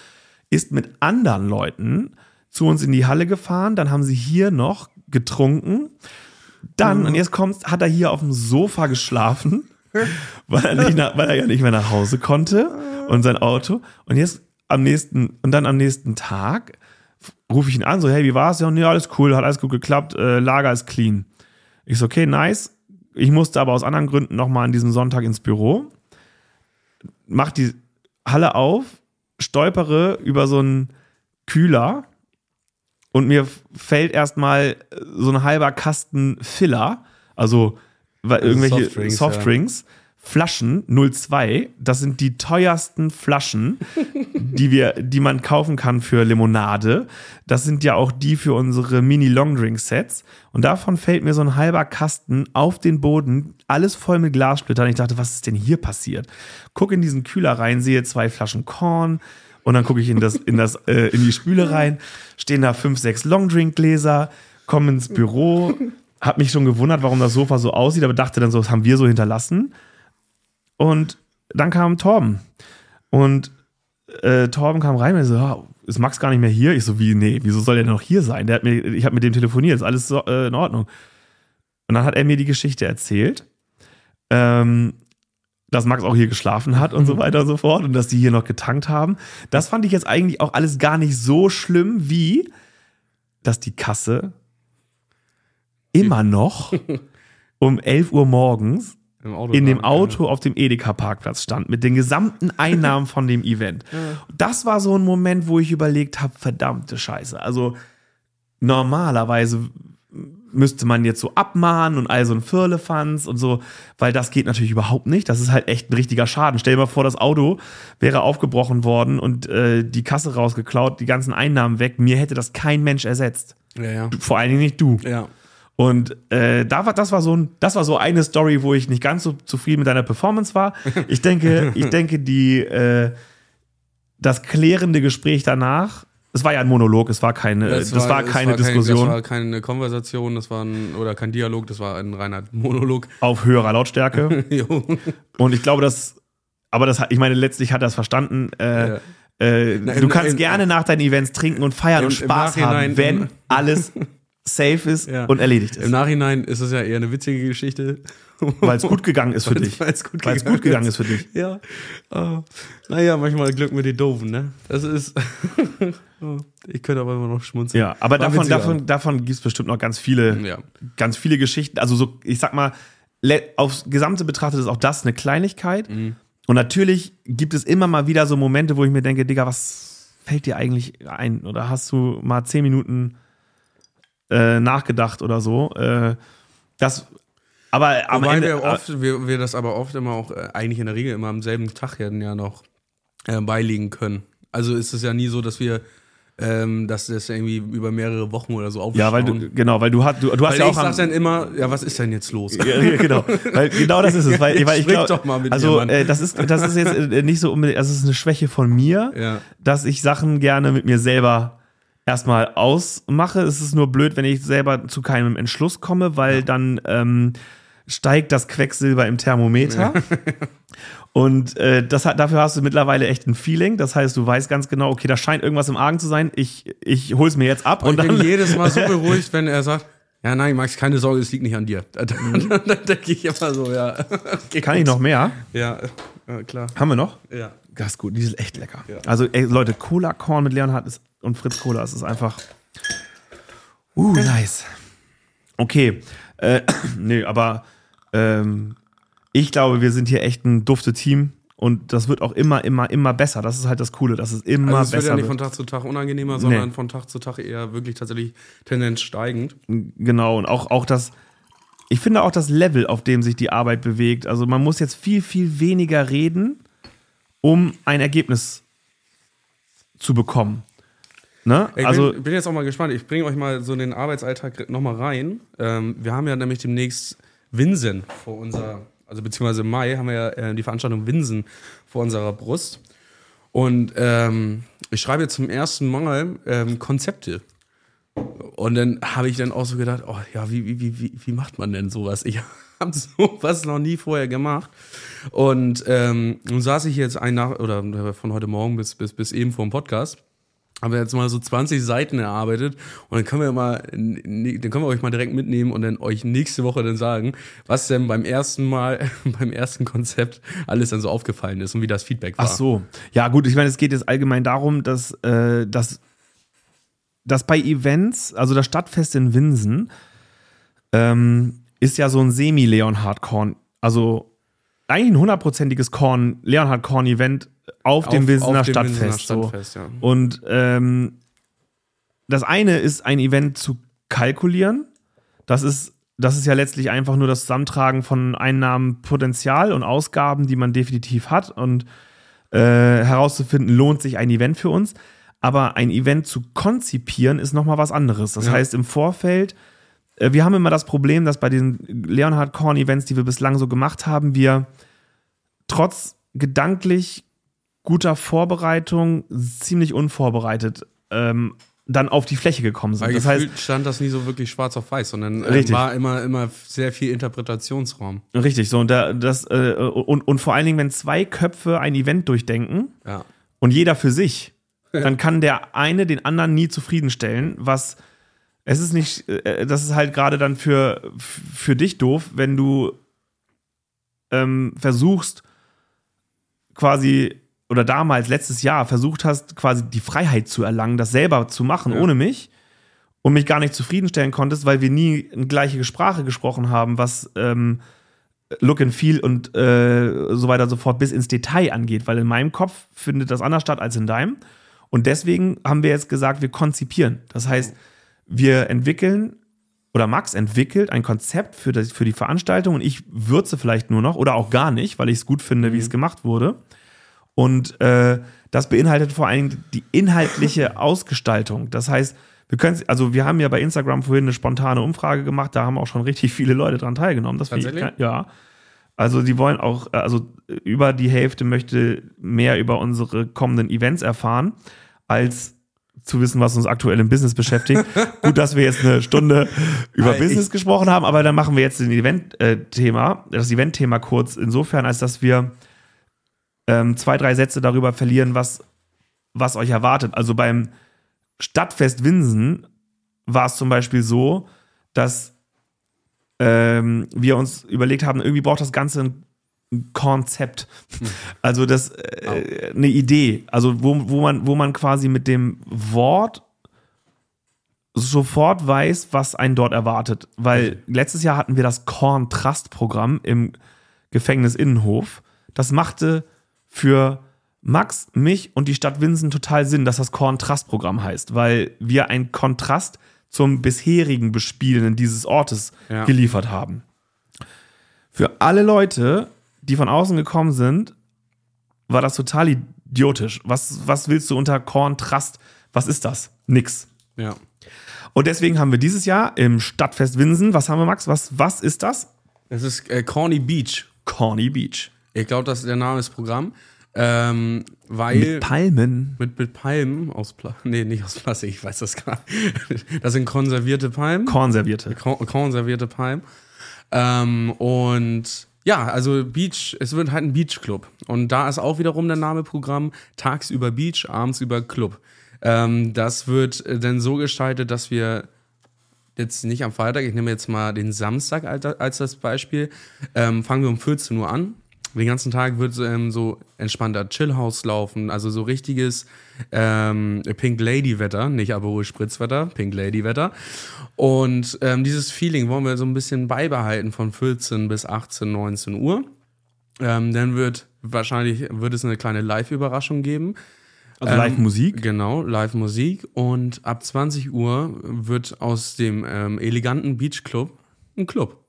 ist mit anderen Leuten zu uns in die Halle gefahren, dann haben sie hier noch getrunken, dann, und jetzt kommt's, hat er hier auf dem Sofa geschlafen, weil er, nicht nach, weil er ja nicht mehr nach Hause konnte und sein Auto. Und jetzt am nächsten, und dann am nächsten Tag rufe ich ihn an, so, hey, wie war's? Ja, nee, alles cool, hat alles gut geklappt, äh, Lager ist clean. Ich so, okay, nice. Ich musste aber aus anderen Gründen nochmal an diesem Sonntag ins Büro, mach die Halle auf, stolpere über so einen Kühler und mir fällt erstmal so ein halber Kasten Filler, also weil irgendwelche Softdrinks, Softdrinks, Flaschen 02, das sind die teuersten Flaschen, die wir, die man kaufen kann für Limonade. Das sind ja auch die für unsere Mini Longdrink Sets. Und davon fällt mir so ein halber Kasten auf den Boden, alles voll mit Glassplittern. Ich dachte, was ist denn hier passiert? Guck in diesen Kühler rein, sehe zwei Flaschen Korn. Und dann gucke ich in, das, in, das, äh, in die Spüle rein, stehen da fünf, sechs Longdrink-Gläser, komme ins Büro, hab mich schon gewundert, warum das Sofa so aussieht, aber dachte dann so, das haben wir so hinterlassen. Und dann kam Torben. Und äh, Torben kam rein und so, ja, ist Max gar nicht mehr hier? Ich so, wie, nee, wieso soll der denn noch hier sein? Der hat mir, ich habe mit dem telefoniert, ist alles so, äh, in Ordnung. Und dann hat er mir die Geschichte erzählt, ähm, dass Max auch hier geschlafen hat und so weiter und so fort und dass die hier noch getankt haben. Das fand ich jetzt eigentlich auch alles gar nicht so schlimm, wie dass die Kasse immer noch um 11 Uhr morgens in dem Auto auf dem Edeka-Parkplatz stand, mit den gesamten Einnahmen von dem Event. Das war so ein Moment, wo ich überlegt habe, verdammte Scheiße. Also normalerweise müsste man jetzt so abmahnen und all so ein Firlefanz und so, weil das geht natürlich überhaupt nicht. Das ist halt echt ein richtiger Schaden. Stell dir mal vor, das Auto wäre aufgebrochen worden und äh, die Kasse rausgeklaut, die ganzen Einnahmen weg. Mir hätte das kein Mensch ersetzt. Ja, ja. Vor allen Dingen nicht du. Ja. Und äh, da war, das war so ein, das war so eine Story, wo ich nicht ganz so zufrieden mit deiner Performance war. Ich denke, ich denke, die äh, das klärende Gespräch danach, es war ja ein Monolog, es war keine, das, das war, keine das war Diskussion. Kein, das war keine Konversation, das war ein, oder kein Dialog, das war ein reiner Monolog. auf höherer Lautstärke. Und ich glaube, das, aber das, ich meine, letztlich hat er es verstanden. Äh, Ja. äh, Na, du kannst im- gerne nach deinen Events trinken und feiern und Spaß haben, wenn alles safe ist Ja. und erledigt Im ist. Nachhinein ist es ja eher eine witzige Geschichte. Weil es gut gegangen ist für Weil's- dich. gut Weil es gut gegangen ist für dich. Ja. Oh. Naja, manchmal Glück mit den Doofen, ne? Das ist. Oh, ich könnte aber immer noch schmunzeln. Ja, aber War davon, witziger davon, davon gibt es bestimmt noch ganz viele, Ja. ganz viele Geschichten. Also so, ich sag mal, aufs Gesamte betrachtet ist auch das eine Kleinigkeit. Mhm. Und natürlich gibt es immer mal wieder so Momente, wo ich mir denke, Digga, was fällt dir eigentlich ein? Oder hast du mal zehn Minuten äh, nachgedacht oder so? Äh, das, aber am Wobei Ende, wir, oft, wir, wir das aber oft immer auch, äh, eigentlich in der Regel immer am selben Tag ja, ja noch äh, beilegen können. Also ist es ja nie so, dass wir ähm, dass das irgendwie über mehrere Wochen oder so aufschauen. ja, weil du, genau, weil du hast, du, du hast Weil ja ich auch am, sag dann immer, ja, was ist denn jetzt los? Ja, genau. Weil genau das ist es. Weil, weil ich glaub, doch mal mit also Mann. äh, das ist das ist jetzt äh, nicht so unbedingt, also es ist eine Schwäche von mir, Ja. dass ich Sachen gerne mit mir selber erstmal ausmache. Es ist nur blöd, wenn ich selber zu keinem Entschluss komme, weil dann ähm, steigt das Quecksilber im Thermometer. Und äh, das hat, dafür hast du mittlerweile echt ein Feeling. Das heißt, du weißt ganz genau, okay, da scheint irgendwas im Argen zu sein. Ich, ich hol's mir jetzt ab. Und Und ich bin jedes Mal so beruhigt, wenn er sagt, ja, nein, Max, keine Sorge, es liegt nicht an dir. Dann, dann, dann denke ich immer so, ja. Okay, kann ich noch mehr? Ja, ja, klar. Haben wir noch? Ja. Das ist gut, die sind echt lecker. Ja. Also, ey, Leute, Cola Korn mit Leonhard ist, und Fritz Cola, es ist einfach. Uh, nice. Okay. Äh, nee, aber ähm, ich glaube, wir sind hier echt ein dufte Team und das wird auch immer, immer, immer besser. Das ist halt das Coole, dass es immer Also es wird besser ja nicht wird. von Tag zu Tag unangenehmer, sondern von Tag zu Tag eher wirklich tatsächlich Tendenz steigend. Genau, und auch, auch das, ich finde auch das Level, auf dem sich die Arbeit bewegt. Also man muss jetzt viel, viel weniger reden, um ein Ergebnis zu bekommen. Ne? Ich also, bin, bin jetzt auch mal gespannt. Ich bringe euch mal so in den Arbeitsalltag nochmal rein. Ähm, wir haben ja nämlich demnächst Winsen vor unserer, also beziehungsweise im Mai haben wir ja äh, die Veranstaltung Winsen vor unserer Brust. Und ähm, ich schreibe jetzt zum ersten Mal ähm, Konzepte. Und dann habe ich dann auch so gedacht, oh ja, wie, wie, wie, wie, macht man denn sowas? Ich habe sowas noch nie vorher gemacht. Und ähm, nun saß ich jetzt ein nach, oder von heute Morgen bis, bis, bis eben vor dem Podcast haben wir jetzt mal so 20 Seiten erarbeitet und dann können wir mal, dann können wir euch mal direkt mitnehmen und dann euch nächste Woche dann sagen, was denn beim ersten Mal, beim ersten Konzept alles dann so aufgefallen ist und wie das Feedback war. ach so. Ja, gut, ich meine, es geht jetzt allgemein darum, dass, äh, dass, dass bei Events, also das Stadtfest in Winsen, ähm, ist ja so ein Semi-Leonhard-Korn, also eigentlich ein hundertprozentiges Korn, Leonhard-Korn-Event auf, dem Winsener dem Stadtfest. So. Stadtfest ja. Und ähm, das eine ist, ein Event zu kalkulieren. Das ist, das ist ja letztlich einfach nur das Zusammentragen von Einnahmen, Potenzial und Ausgaben, die man definitiv hat und äh, herauszufinden, lohnt sich ein Event für uns. Aber ein Event zu konzipieren ist nochmal was anderes. Das Ja. heißt, im Vorfeld, wir haben immer das Problem, dass bei den Leonhard Korn Events, die wir bislang so gemacht haben, wir trotz gedanklich guter Vorbereitung ziemlich unvorbereitet ähm, dann auf die Fläche gekommen sind. Weil Das heißt, stand das nie so wirklich schwarz auf weiß, sondern äh, war immer, immer sehr viel Interpretationsraum. richtig, so und, da, das, äh, und, und vor allen Dingen, wenn zwei Köpfe ein Event durchdenken Ja. und jeder für sich, dann kann der eine den anderen nie zufriedenstellen, was es ist nicht, äh, das ist halt gerade dann für, für dich doof, wenn du ähm, versuchst, quasi, oder damals, letztes Jahr, versucht hast, quasi die Freiheit zu erlangen, das selber zu machen, Ja. ohne mich, und mich gar nicht zufriedenstellen konntest, weil wir nie eine gleiche Sprache gesprochen haben, was ähm, Look and Feel und äh, so weiter und so fort bis ins Detail angeht, weil in meinem Kopf findet das anders statt als in deinem. Und deswegen haben wir jetzt gesagt, wir konzipieren. Das heißt, wir entwickeln oder Max entwickelt ein Konzept für, das, für die Veranstaltung und ich würze vielleicht nur noch oder auch gar nicht, weil ich es gut finde, wie es gemacht wurde. Und äh, das beinhaltet vor allem die inhaltliche Ausgestaltung. Das heißt, wir können, also wir haben ja bei Instagram vorhin eine spontane Umfrage gemacht, da haben auch schon richtig viele Leute dran teilgenommen. Das finde ich, Tatsächlich? ja. Also die wollen auch, also über die Hälfte möchte mehr über unsere kommenden Events erfahren, als zu wissen, was uns aktuell im Business beschäftigt. Gut, dass wir jetzt eine Stunde über Ey, Business gesprochen haben, aber dann machen wir jetzt den Event-Thema, das Event-Thema kurz insofern, als dass wir ähm, zwei, drei Sätze darüber verlieren, was, was euch erwartet. Also beim Stadtfest Winsen war es zum Beispiel so, dass ähm, wir uns überlegt haben, irgendwie braucht das Ganze ein ein Konzept. Also das äh, eine Idee. Also wo, wo, man, wo man quasi mit dem Wort sofort weiß, was einen dort erwartet. Weil letztes Jahr hatten wir das Kontrast-Programm im Gefängnis Innenhof. Das machte für Max, mich und die Stadt Winsen total Sinn, dass das Kontrastprogramm heißt, weil wir einen Kontrast zum bisherigen Bespielen dieses Ortes Ja. geliefert haben. Für alle Leute, die von außen gekommen sind, war das total idiotisch. Was, was willst du unter Kontrast? Was ist das? Nix. Ja. Und deswegen haben wir dieses Jahr im Stadtfest Winsen, was haben wir, Max? Was, was ist das? Das ist äh, Corny Beach. Corny Beach. Ich glaube, das ist der Name des Programms. Ähm, weil. Mit Palmen. mit, mit Palmen aus Plastik. Nee, nicht aus Plastik, ich weiß das gar nicht. Das sind konservierte Palmen. Konservierte. Kon konservierte Palmen. Ähm, und ja, also Beach, es wird halt ein Beachclub. Und da ist auch wiederum der Name Programm tagsüber Beach, abends über Club. Ähm, das wird äh, dann so gestaltet, dass wir jetzt nicht am Freitag, ich nehme jetzt mal den Samstag als, das Beispiel, ähm, fangen wir um 14 Uhr an. Den ganzen Tag wird ähm, so entspannter Chillhouse laufen, also so richtiges ähm, Pink Lady Wetter, nicht Aperol Spritz Wetter, Pink Lady Wetter. Und ähm, dieses Feeling wollen wir so ein bisschen beibehalten von 14 bis 18, 19 Uhr. Ähm, dann wird wahrscheinlich wird es eine kleine Live-Überraschung geben. Also Live-Musik. Genau, Live-Musik. Und ab 20 Uhr wird aus dem ähm, eleganten Beachclub ein Club.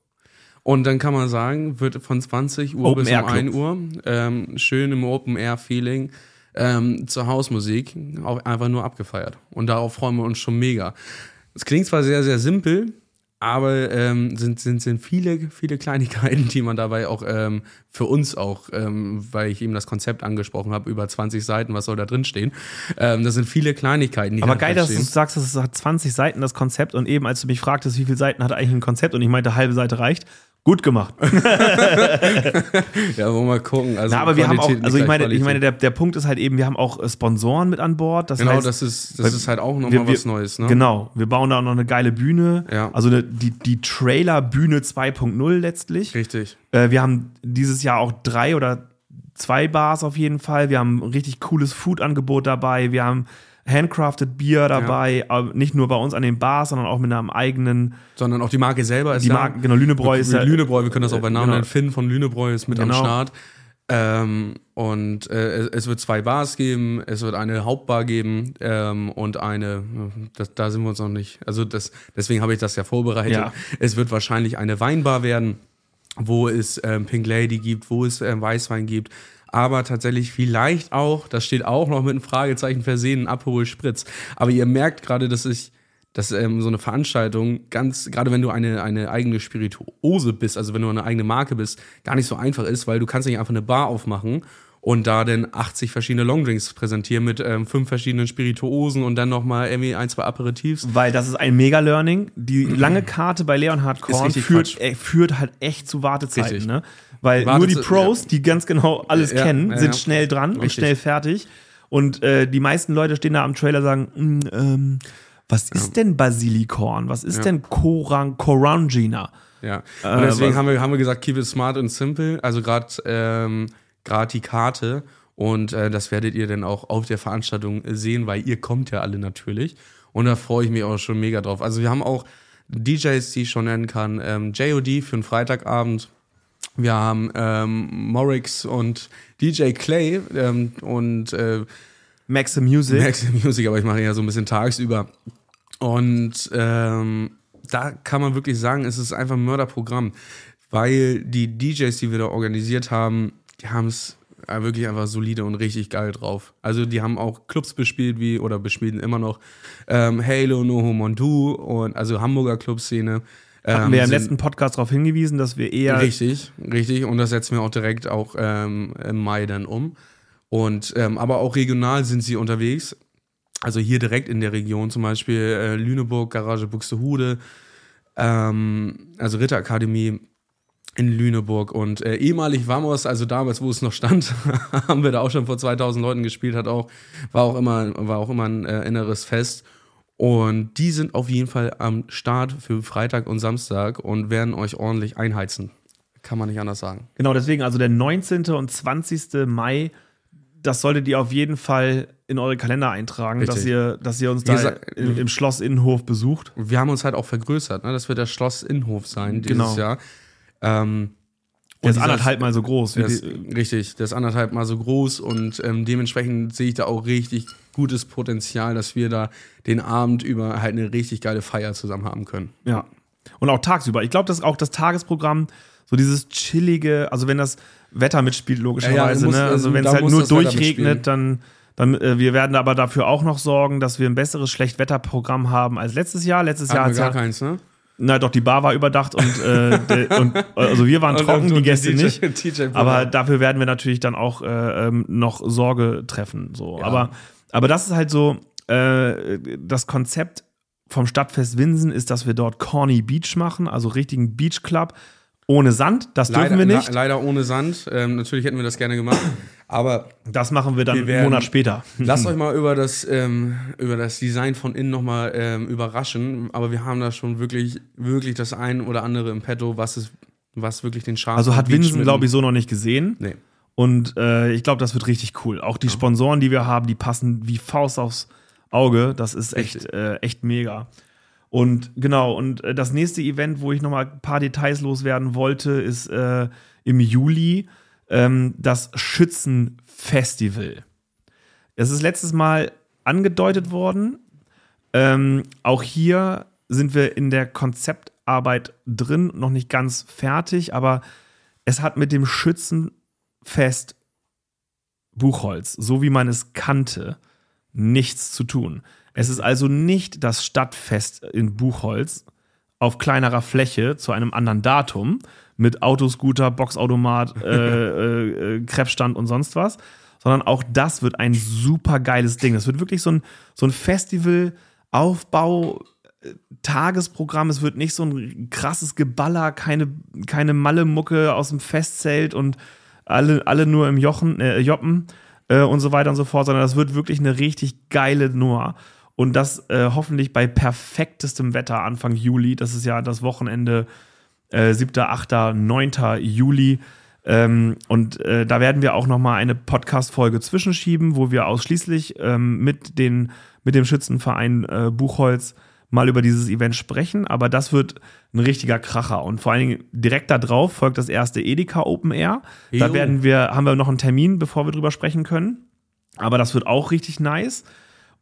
Und dann kann man sagen, wird von 20 Uhr Open bis um 1 Uhr ähm, schön im Open-Air-Feeling ähm, zur Hausmusik auch einfach nur abgefeiert. Und darauf freuen wir uns schon mega. Es klingt zwar sehr, sehr simpel, aber ähm, sind, sind, sind viele, viele Kleinigkeiten, die man dabei auch ähm, für uns auch, ähm, weil ich eben das Konzept angesprochen habe, über 20 Seiten, was soll da drin stehen. Ähm, das sind viele Kleinigkeiten, die Aber geil, dass du sagst, dass es hat 20 Seiten, das Konzept. Und eben, als du mich fragtest, wie viele Seiten hat eigentlich ein Konzept, und ich meinte, halbe Seite reicht. Gut gemacht. Ja, wollen wir mal gucken. Also Na, aber wir haben auch, also ich meine, ich meine, der, der Punkt ist halt eben, wir haben auch äh, Sponsoren mit an Bord. Das Genau, heißt, das ist, das ist halt auch nochmal was Neues, ne? Genau, wir bauen da auch noch eine geile Bühne. Ja. Also eine, die, die Trailer-Bühne 2.0 letztlich. Richtig. Äh, wir haben dieses Jahr auch drei oder zwei Bars auf jeden Fall. Wir haben ein richtig cooles Food-Angebot dabei. Wir haben handcrafted Bier dabei. Aber nicht nur bei uns an den Bars, sondern auch mit einem eigenen. Sondern auch die Marke selber ist Die da. Marke, genau, Lünebräu ist ja. Lünebräu, wir können das auch bei Namen genau. nennen. Finn von Lünebräu ist mit am Genau. Start. Ähm, und äh, es- es wird zwei Bars geben, es wird eine Hauptbar geben ähm, und eine, das, da sind wir uns noch nicht, also das, deswegen habe ich das ja vorbereitet. Ja. Es wird wahrscheinlich eine Weinbar werden, wo es ähm, Pink Lady gibt, wo es ähm, Weißwein gibt, aber tatsächlich vielleicht auch, das steht auch noch mit einem Fragezeichen versehen, ein Aperol Spritz. Aber ihr merkt gerade, dass ich dass ähm, so eine Veranstaltung ganz, gerade wenn du eine, eine eigene Spirituose bist, also wenn du eine eigene Marke bist, gar nicht so einfach ist, weil du kannst nicht einfach eine Bar aufmachen und da dann 80 verschiedene Longdrinks präsentieren mit ähm, fünf verschiedenen Spirituosen und dann nochmal irgendwie ein, zwei Aperitifs. Weil das ist ein Mega-Learning. Die lange Karte bei Leonhard Korn führt, äh, führt halt echt zu Wartezeiten. Ne? Weil Warteze- nur die Pros, ja. die ganz genau alles Ja, kennen, ja, sind schnell dran und Richtig. schnell fertig. Und äh, die meisten Leute stehen da am Trailer und sagen, "Mm, ähm, was ist denn Basilikorn? Was ist denn Korang, Korangina? Ja. Äh, Und deswegen haben wir, haben wir gesagt, keep it smart and simple. Also gerade ähm, grad die Karte. Und äh, das werdet ihr dann auch auf der Veranstaltung sehen, weil ihr kommt ja alle natürlich. Und da freue ich mich auch schon mega drauf. Also wir haben auch DJs, die ich schon nennen kann. Ähm, JOD für einen Freitagabend. Wir haben ähm, Morix und DJ Clay ähm, und äh, Maxim Music. Max Music, aber ich mache ja so ein bisschen tagsüber. Und ähm, da kann man wirklich sagen, es ist einfach ein Mörderprogramm, weil die DJs, die wir da organisiert haben, die haben es wirklich einfach solide und richtig geil drauf. Also die haben auch Clubs bespielt wie oder bespielen immer noch ähm, Halo, Noho Mondu und also Hamburger Clubszene. Hatten Ähm, wir ja im letzten Podcast darauf hingewiesen, dass wir eher Richtig, richtig. Und das setzen wir auch direkt auch ähm, im Mai dann um. Und ähm, aber auch regional sind sie unterwegs. Also hier direkt in der Region, zum Beispiel äh, Lüneburg, Garage Buxtehude, ähm, also Ritterakademie in Lüneburg und äh, ehemalig Vamos, also damals, wo es noch stand, haben wir da auch schon vor 2000 Leuten gespielt, hat auch, war auch immer, war auch immer ein äh, inneres Fest. Und die sind auf jeden Fall am Start für Freitag und Samstag und werden euch ordentlich einheizen. Kann man nicht anders sagen. Genau, deswegen also der 19. und 20. Mai, das solltet ihr auf jeden Fall in eure Kalender eintragen, Richtig. dass ihr, dass ihr uns da gesagt, im, im Schloss Innenhof besucht. Wir haben uns halt auch vergrößert, ne? Das wird das Schloss Innenhof sein dieses Genau. Jahr. Ähm, Der ist anderthalb Mal so groß. Der ist, richtig, der ist anderthalb Mal so groß und ähm, dementsprechend sehe ich da auch richtig gutes Potenzial, dass wir da den Abend über halt eine richtig geile Feier zusammen haben können. ja. Und auch tagsüber. Ich glaube, dass auch das Tagesprogramm, so dieses chillige, also wenn das Wetter mitspielt, logischerweise, muss- ne? Also also wenn es halt nur durchregnet, dann. Dann, äh, wir werden aber dafür auch noch sorgen, dass wir ein besseres Schlechtwetterprogramm haben als letztes Jahr. Letztes Jahr Hatten wir hat's gar ja, keins, ne? na doch, die Bar war überdacht und, äh, der, und also wir waren trocken, die Gäste nicht. Aber dafür werden wir natürlich dann auch äh, ähm, noch Sorge treffen. So. Ja. Aber, aber das ist halt so, äh, das Konzept vom Stadtfest Winsen ist, dass wir dort Corny Beach machen, also richtigen Beach Club ohne Sand. Das dürfen wir nicht. Le leider ohne Sand. Ähm, natürlich hätten wir das gerne gemacht. Aber Das machen wir dann Wir werden- einen Monat später. lasst euch mal über das, ähm, über das Design von innen nochmal ähm, überraschen. Aber wir haben da schon wirklich, wirklich das ein oder andere im Petto, was, ist, was wirklich den Charme Also hat Winsen, glaube ich, so noch nicht gesehen. Nee. Und äh, ich glaube, das wird richtig cool. Auch die Sponsoren, die wir haben, die passen wie Faust aufs Auge. Das ist echt, äh, echt mega. Und genau, und äh, das nächste Event, wo ich noch mal ein paar Details loswerden wollte, ist äh, im Juli ähm, das Schützenfestival. Es ist letztes Mal angedeutet worden. Ähm, auch hier sind wir in der Konzeptarbeit drin, noch nicht ganz fertig, aber es hat mit dem Schützenfest Buchholz, so wie man es kannte, nichts zu tun. Es ist also nicht das Stadtfest in Buchholz auf kleinerer Fläche zu einem anderen Datum mit Autoscooter, Boxautomat, äh, äh, äh, Krebsstand und sonst was, sondern auch das wird ein super geiles Ding. Es wird wirklich so ein, so ein Festival, Aufbau, äh, Tagesprogramm. Es wird nicht so ein krasses Geballer, keine, keine Malle-Mucke aus dem Festzelt und alle, alle nur im Jochen, äh, Joppen äh, und so weiter und so fort, sondern das wird wirklich eine richtig geile Nummer. Und das äh, hoffentlich bei perfektestem Wetter Anfang Juli. Das ist ja das Wochenende äh, 7., 8., 9. Juli. Ähm, und äh, da werden wir auch noch mal eine Podcast-Folge zwischenschieben, wo wir ausschließlich ähm, mit, den, mit dem Schützenverein äh, Buchholz mal über dieses Event sprechen. Aber das wird ein richtiger Kracher. Und vor allen Dingen direkt da drauf folgt das erste Edeka Open Air. Da Jo. werden wir, haben wir noch einen Termin, bevor wir drüber sprechen können. Aber das wird auch richtig nice.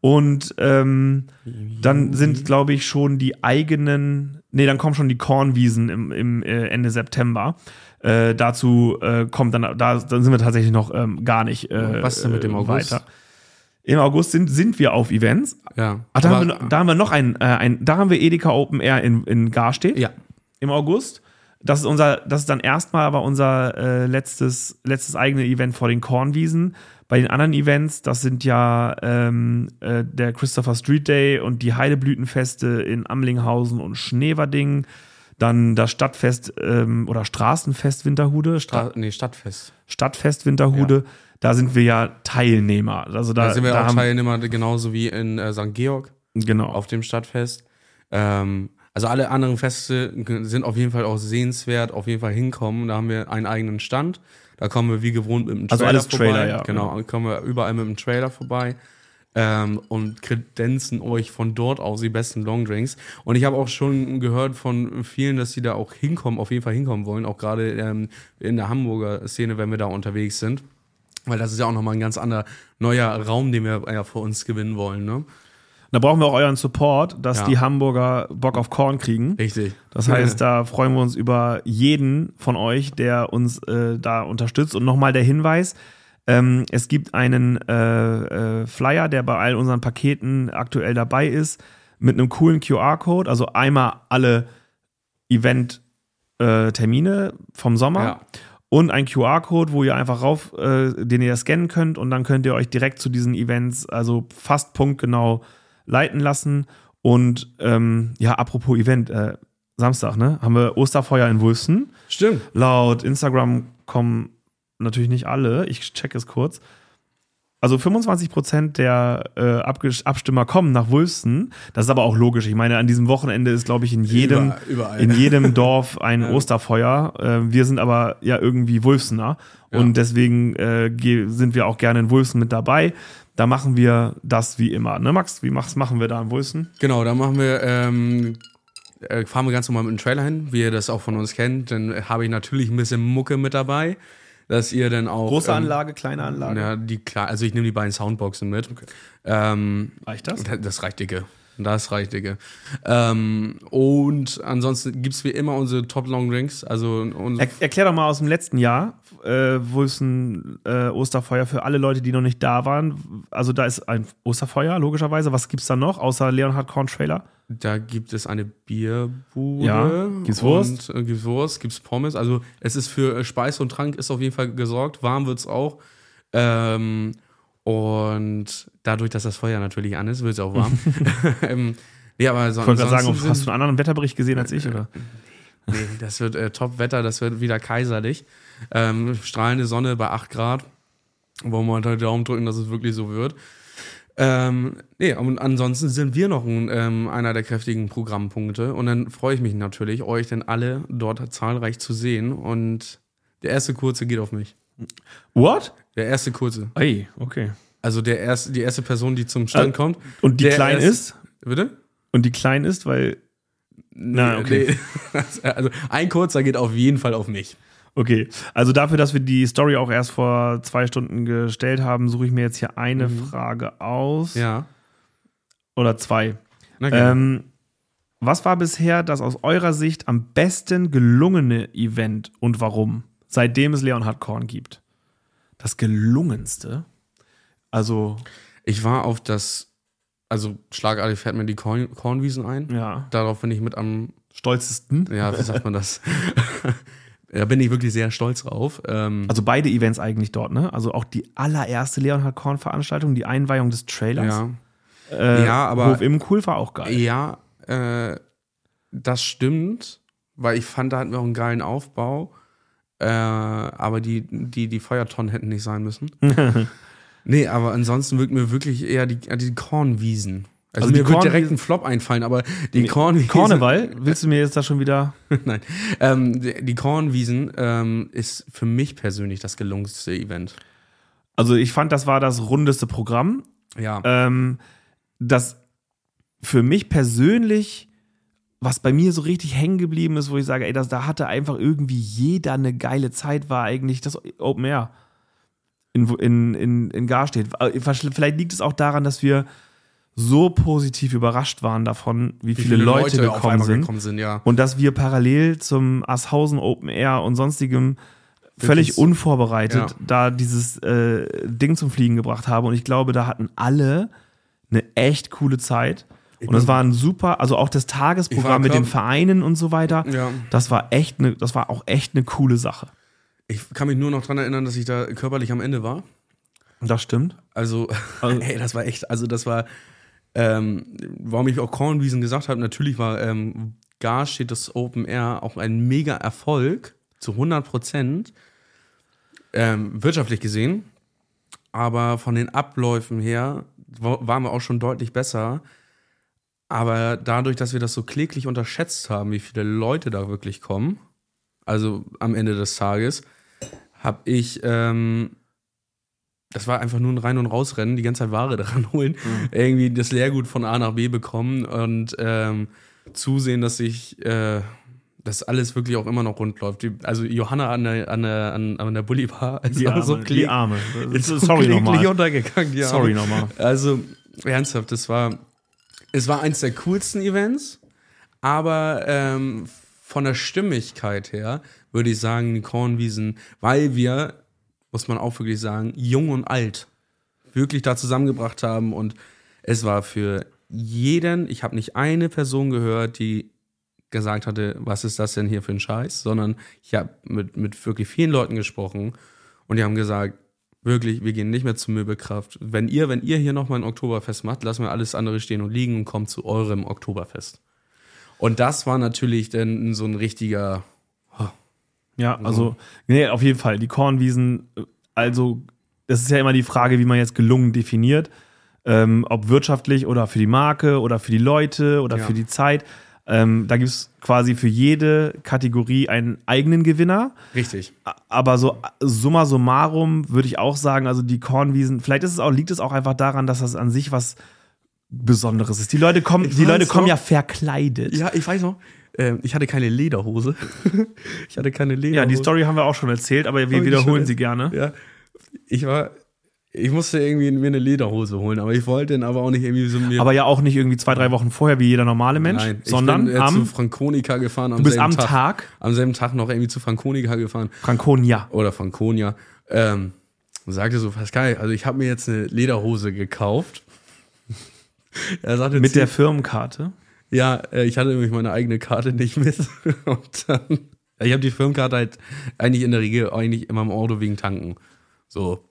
Und ähm, dann sind, glaube ich, schon die eigenen, nee, dann kommen schon die Kornwiesen im, im äh, Ende September. Äh, dazu äh, kommt dann, da, dann sind wir tatsächlich noch ähm, gar nicht äh, Was ist denn mit dem äh, August? weiter. Im August sind, sind wir auf Events. Ja. Ach, da, haben wir, noch- da haben wir noch ein, äh, ein, da haben wir Edeka Open Air in, in Garstedt ja. im August. Das ist unser, das ist dann erstmal aber unser äh, letztes, letztes eigene Event vor den Kornwiesen. Bei den anderen Events, das sind ja ähm, äh, der Christopher Street Day und die Heideblütenfeste in Amlinghausen und Schneverding. Dann das Stadtfest ähm, oder Straßenfest Winterhude, Stra nee, Stadtfest. Stadtfest Winterhude. Da sind wir ja Teilnehmer. Also da, Da, sind wir da auch haben- Teilnehmer, genauso wie in äh, St. Georg Genau. auf dem Stadtfest. Ähm, also alle anderen Feste sind auf jeden Fall auch sehenswert, auf jeden Fall hinkommen. Da haben wir einen eigenen Stand. Da kommen wir wie gewohnt mit dem Also Trailer alles vorbei. Trailer, ja. Genau, kommen wir überall mit dem Trailer vorbei. Ähm, und kredenzen euch von dort aus die besten Longdrinks. Und ich habe auch schon gehört von vielen, dass sie da auch hinkommen, auf jeden Fall hinkommen wollen. Auch gerade ähm, in der Hamburger Szene, wenn wir da unterwegs sind. Weil das ist ja auch nochmal ein ganz anderer neuer Raum, den wir ja vor uns gewinnen wollen. Ne? Da brauchen wir auch euren Support, dass Ja. die Hamburger Bock auf Korn kriegen. Richtig. Das heißt, da freuen wir uns über jeden von euch, der uns äh, da unterstützt. Und nochmal der Hinweis: ähm, Es gibt einen äh, äh, Flyer, der bei all unseren Paketen aktuell dabei ist, mit einem coolen QR-Code. Also einmal alle Event-Termine vom Sommer. Ja. Und ein QR-Code, wo ihr einfach rauf, äh, den ihr scannen könnt und dann könnt ihr euch direkt zu diesen Events, also fast punktgenau, leiten lassen. Und ähm, ja, apropos Event, äh, Samstag, ne? Haben wir Osterfeuer in Wulsten. Stimmt. Laut Instagram kommen natürlich nicht alle. Ich check es kurz. Also 25% der äh, Abstimmer kommen nach Wulsten. Das ist aber auch logisch. Ich meine, an diesem Wochenende ist, glaube ich, in jedem, überall. in jedem Dorf ein Osterfeuer. Äh, wir sind aber ja irgendwie Wulfsener. Ja. Und deswegen äh, sind wir auch gerne in Wulsten mit dabei. Da machen wir das wie immer. Ne, Max? Wie machst, machen wir da in Wulsten? Genau, da machen wir, ähm, äh, fahren wir ganz normal mit dem Trailer hin, wie ihr das auch von uns kennt. Dann habe ich natürlich ein bisschen Mucke mit dabei, dass ihr dann auch. Große ähm, Anlage, kleine Anlage. Ja, die klar, also ich nehme die beiden Soundboxen mit. Ähm, Reicht das? das? Das reicht dicke. Das reicht dicke. Ähm, und ansonsten gibt es wie immer unsere Top Long Drinks. Also Er, erklär doch mal aus dem letzten Jahr, äh, wo ist ein äh, Osterfeuer für alle Leute, die noch nicht da waren. Also da ist ein Osterfeuer, logischerweise. Was gibt's da noch, außer Leonhard Korn Trailer? Da gibt es eine Bierbude. Ja, gibt's Wurst? Und, äh, gibt's Wurst, gibt's Pommes. Also es ist für äh, Speise und Trank ist auf jeden Fall gesorgt. Warm wird's auch. Ähm, und dadurch, dass das Feuer natürlich an ist, wird es auch warm. ähm, nee, aber so, Ich wollte gerade sagen, ansonsten hast du sind- einen anderen Wetterbericht gesehen als ich? Oder? Nee, das wird äh, Top-Wetter, das wird wieder kaiserlich. Ähm, strahlende Sonne bei 8 Grad. Wollen wir unter die Daumen drücken, dass es wirklich so wird. Ähm, nee, und ansonsten sind wir noch ein, ähm, einer der kräftigen Programmpunkte. Und dann freue ich mich natürlich, euch denn alle dort zahlreich zu sehen. Und der erste Kurze geht auf mich. What? Der erste Kurze. Ey, okay. Also der erste, die erste Person, die zum Stand Äh, kommt. Und die Der klein erste- ist? Bitte? Und die klein ist, weil. Na, okay. Nee. Also ein Kurzer geht auf jeden Fall auf mich. Okay. Also dafür, dass wir die Story auch erst vor zwei Stunden gestellt haben, suche ich mir jetzt hier eine Frage aus. Ja. Oder zwei. Na gerne. Ähm, was war bisher das aus eurer Sicht am besten gelungene Event und warum? Seitdem es Leonhard Korn gibt. Das gelungenste? Also, Ich war auf das, also schlagartig fährt mir die Korn, Kornwiesen ein. ja, Darauf bin ich mit am, stolzesten. ja, wie sagt man das? da bin ich wirklich sehr stolz drauf. Ähm, Also beide Events eigentlich dort, ne? Also auch die allererste Leonhard Korn Veranstaltung, die Einweihung des Trailers. ja, Äh, Ja, aber- Hof im Cool war auch geil. ja äh, das stimmt, weil ich fand, da hatten wir auch einen geilen Aufbau. Äh, aber die, die, die Feuertonnen hätten nicht sein müssen. nee, aber ansonsten wirkt mir wirklich eher die, die Kornwiesen. Also, Also mir wird Kornwiesen- direkt ein Flop einfallen, aber die Kornwiesen. Karneval, willst du mir jetzt da schon wieder. Nein. Ähm, die, die Kornwiesen ähm, ist für mich persönlich das gelungenste Event. Also ich fand, das war das rundeste Programm. Ja. ähm, das für mich persönlich, was bei mir so richtig hängen geblieben ist, wo ich sage, ey, das, da hatte einfach irgendwie jeder eine geile Zeit, war eigentlich das Open Air in, in, in, in Garstedt. Vielleicht liegt es auch daran, dass wir so positiv überrascht waren davon, wie, viele, Leute, auf gekommen sind. gekommen sind, ja. Und dass wir parallel zum Asshausen Open Air und sonstigem völlig unvorbereitet Ja. da dieses äh, Ding zum Fliegen gebracht haben. Und ich glaube, da hatten alle eine echt coole Zeit. Und es war ein super, also auch das Tagesprogramm mit den Vereinen und so weiter. Ja. Das war echt eine, das war auch echt eine coole Sache. Ich kann mich nur noch dran erinnern, dass ich da körperlich am Ende war. Das stimmt. Also, Also- ey, das war echt, also das war, ähm, warum ich auch Kornwiesen gesagt habe, natürlich war ähm, Gar steht das Open Air auch ein mega Erfolg, zu 100 Prozent, ähm, wirtschaftlich gesehen. Aber von den Abläufen her wa- waren wir auch schon deutlich besser. Aber dadurch, dass wir das so kläglich unterschätzt haben, wie viele Leute da wirklich kommen, also am Ende des Tages, habe ich, ähm, das war einfach nur ein Rein- und Rausrennen, die ganze Zeit Ware dran holen, irgendwie das Leergut von A nach B bekommen und ähm, zusehen, dass ich äh, das alles wirklich auch immer noch rund läuft. Die, also Johanna an der, an der, an, an der Bulli-Bar ist Die auch Arme. so die Arme. ist so Sorry nochmal. untergegangen. Die Sorry Arme. nochmal. Also ernsthaft, das war es war eins der coolsten Events, aber ähm, von der Stimmigkeit her würde ich sagen, die Kornwiesen, weil wir, muss man auch wirklich sagen, jung und alt wirklich da zusammengebracht haben und es war für jeden, ich habe nicht eine Person gehört, die gesagt hatte, was ist das denn hier für ein Scheiß, sondern ich habe mit, mit wirklich vielen Leuten gesprochen und die haben gesagt, wirklich, wir gehen nicht mehr zur Möbelkraft. Wenn ihr, wenn ihr hier nochmal ein Oktoberfest macht, lassen wir alles andere stehen und liegen und kommen zu eurem Oktoberfest. Und das war natürlich dann so ein richtiger. Ja, also, nee, auf jeden Fall. Die Kornwiesen, also, es ist ja immer die Frage, wie man jetzt gelungen definiert. Ähm, ob wirtschaftlich oder für die Marke oder für die Leute oder Ja. für die Zeit. Ähm, da gibt es quasi für jede Kategorie einen eigenen Gewinner. Richtig. Aber so summa summarum würde ich auch sagen, also die Kornwiesen, vielleicht ist es auch, liegt es auch einfach daran, dass das an sich was Besonderes ist. Die Leute kommen, Ich die Leute kommen noch. ja verkleidet. Ja, ich weiß noch, ähm, ich hatte keine Lederhose. ich hatte keine Lederhose. Ja, die Story haben wir auch schon erzählt, aber wir wiederholen sie gerne. Ja, ich war, ich musste irgendwie mir eine Lederhose holen, aber ich wollte dann aber auch nicht irgendwie so mir. Aber ja auch nicht irgendwie zwei, drei Wochen vorher wie jeder normale Mensch, Nein, ich sondern bin, äh, zu am, Franconica gefahren. Am du bist am Tag, Am selben Tag noch irgendwie zu Franconica gefahren. Franconia. oder Franconia. Ähm, und sagte so, Pascal, also ich habe mir jetzt eine Lederhose gekauft. er sagte Mit der Firmenkarte. Ja, äh, ich hatte nämlich meine eigene Karte nicht mit. Und dann, ich habe die Firmenkarte halt eigentlich in der Regel eigentlich immer im Auto wegen Tanken. So.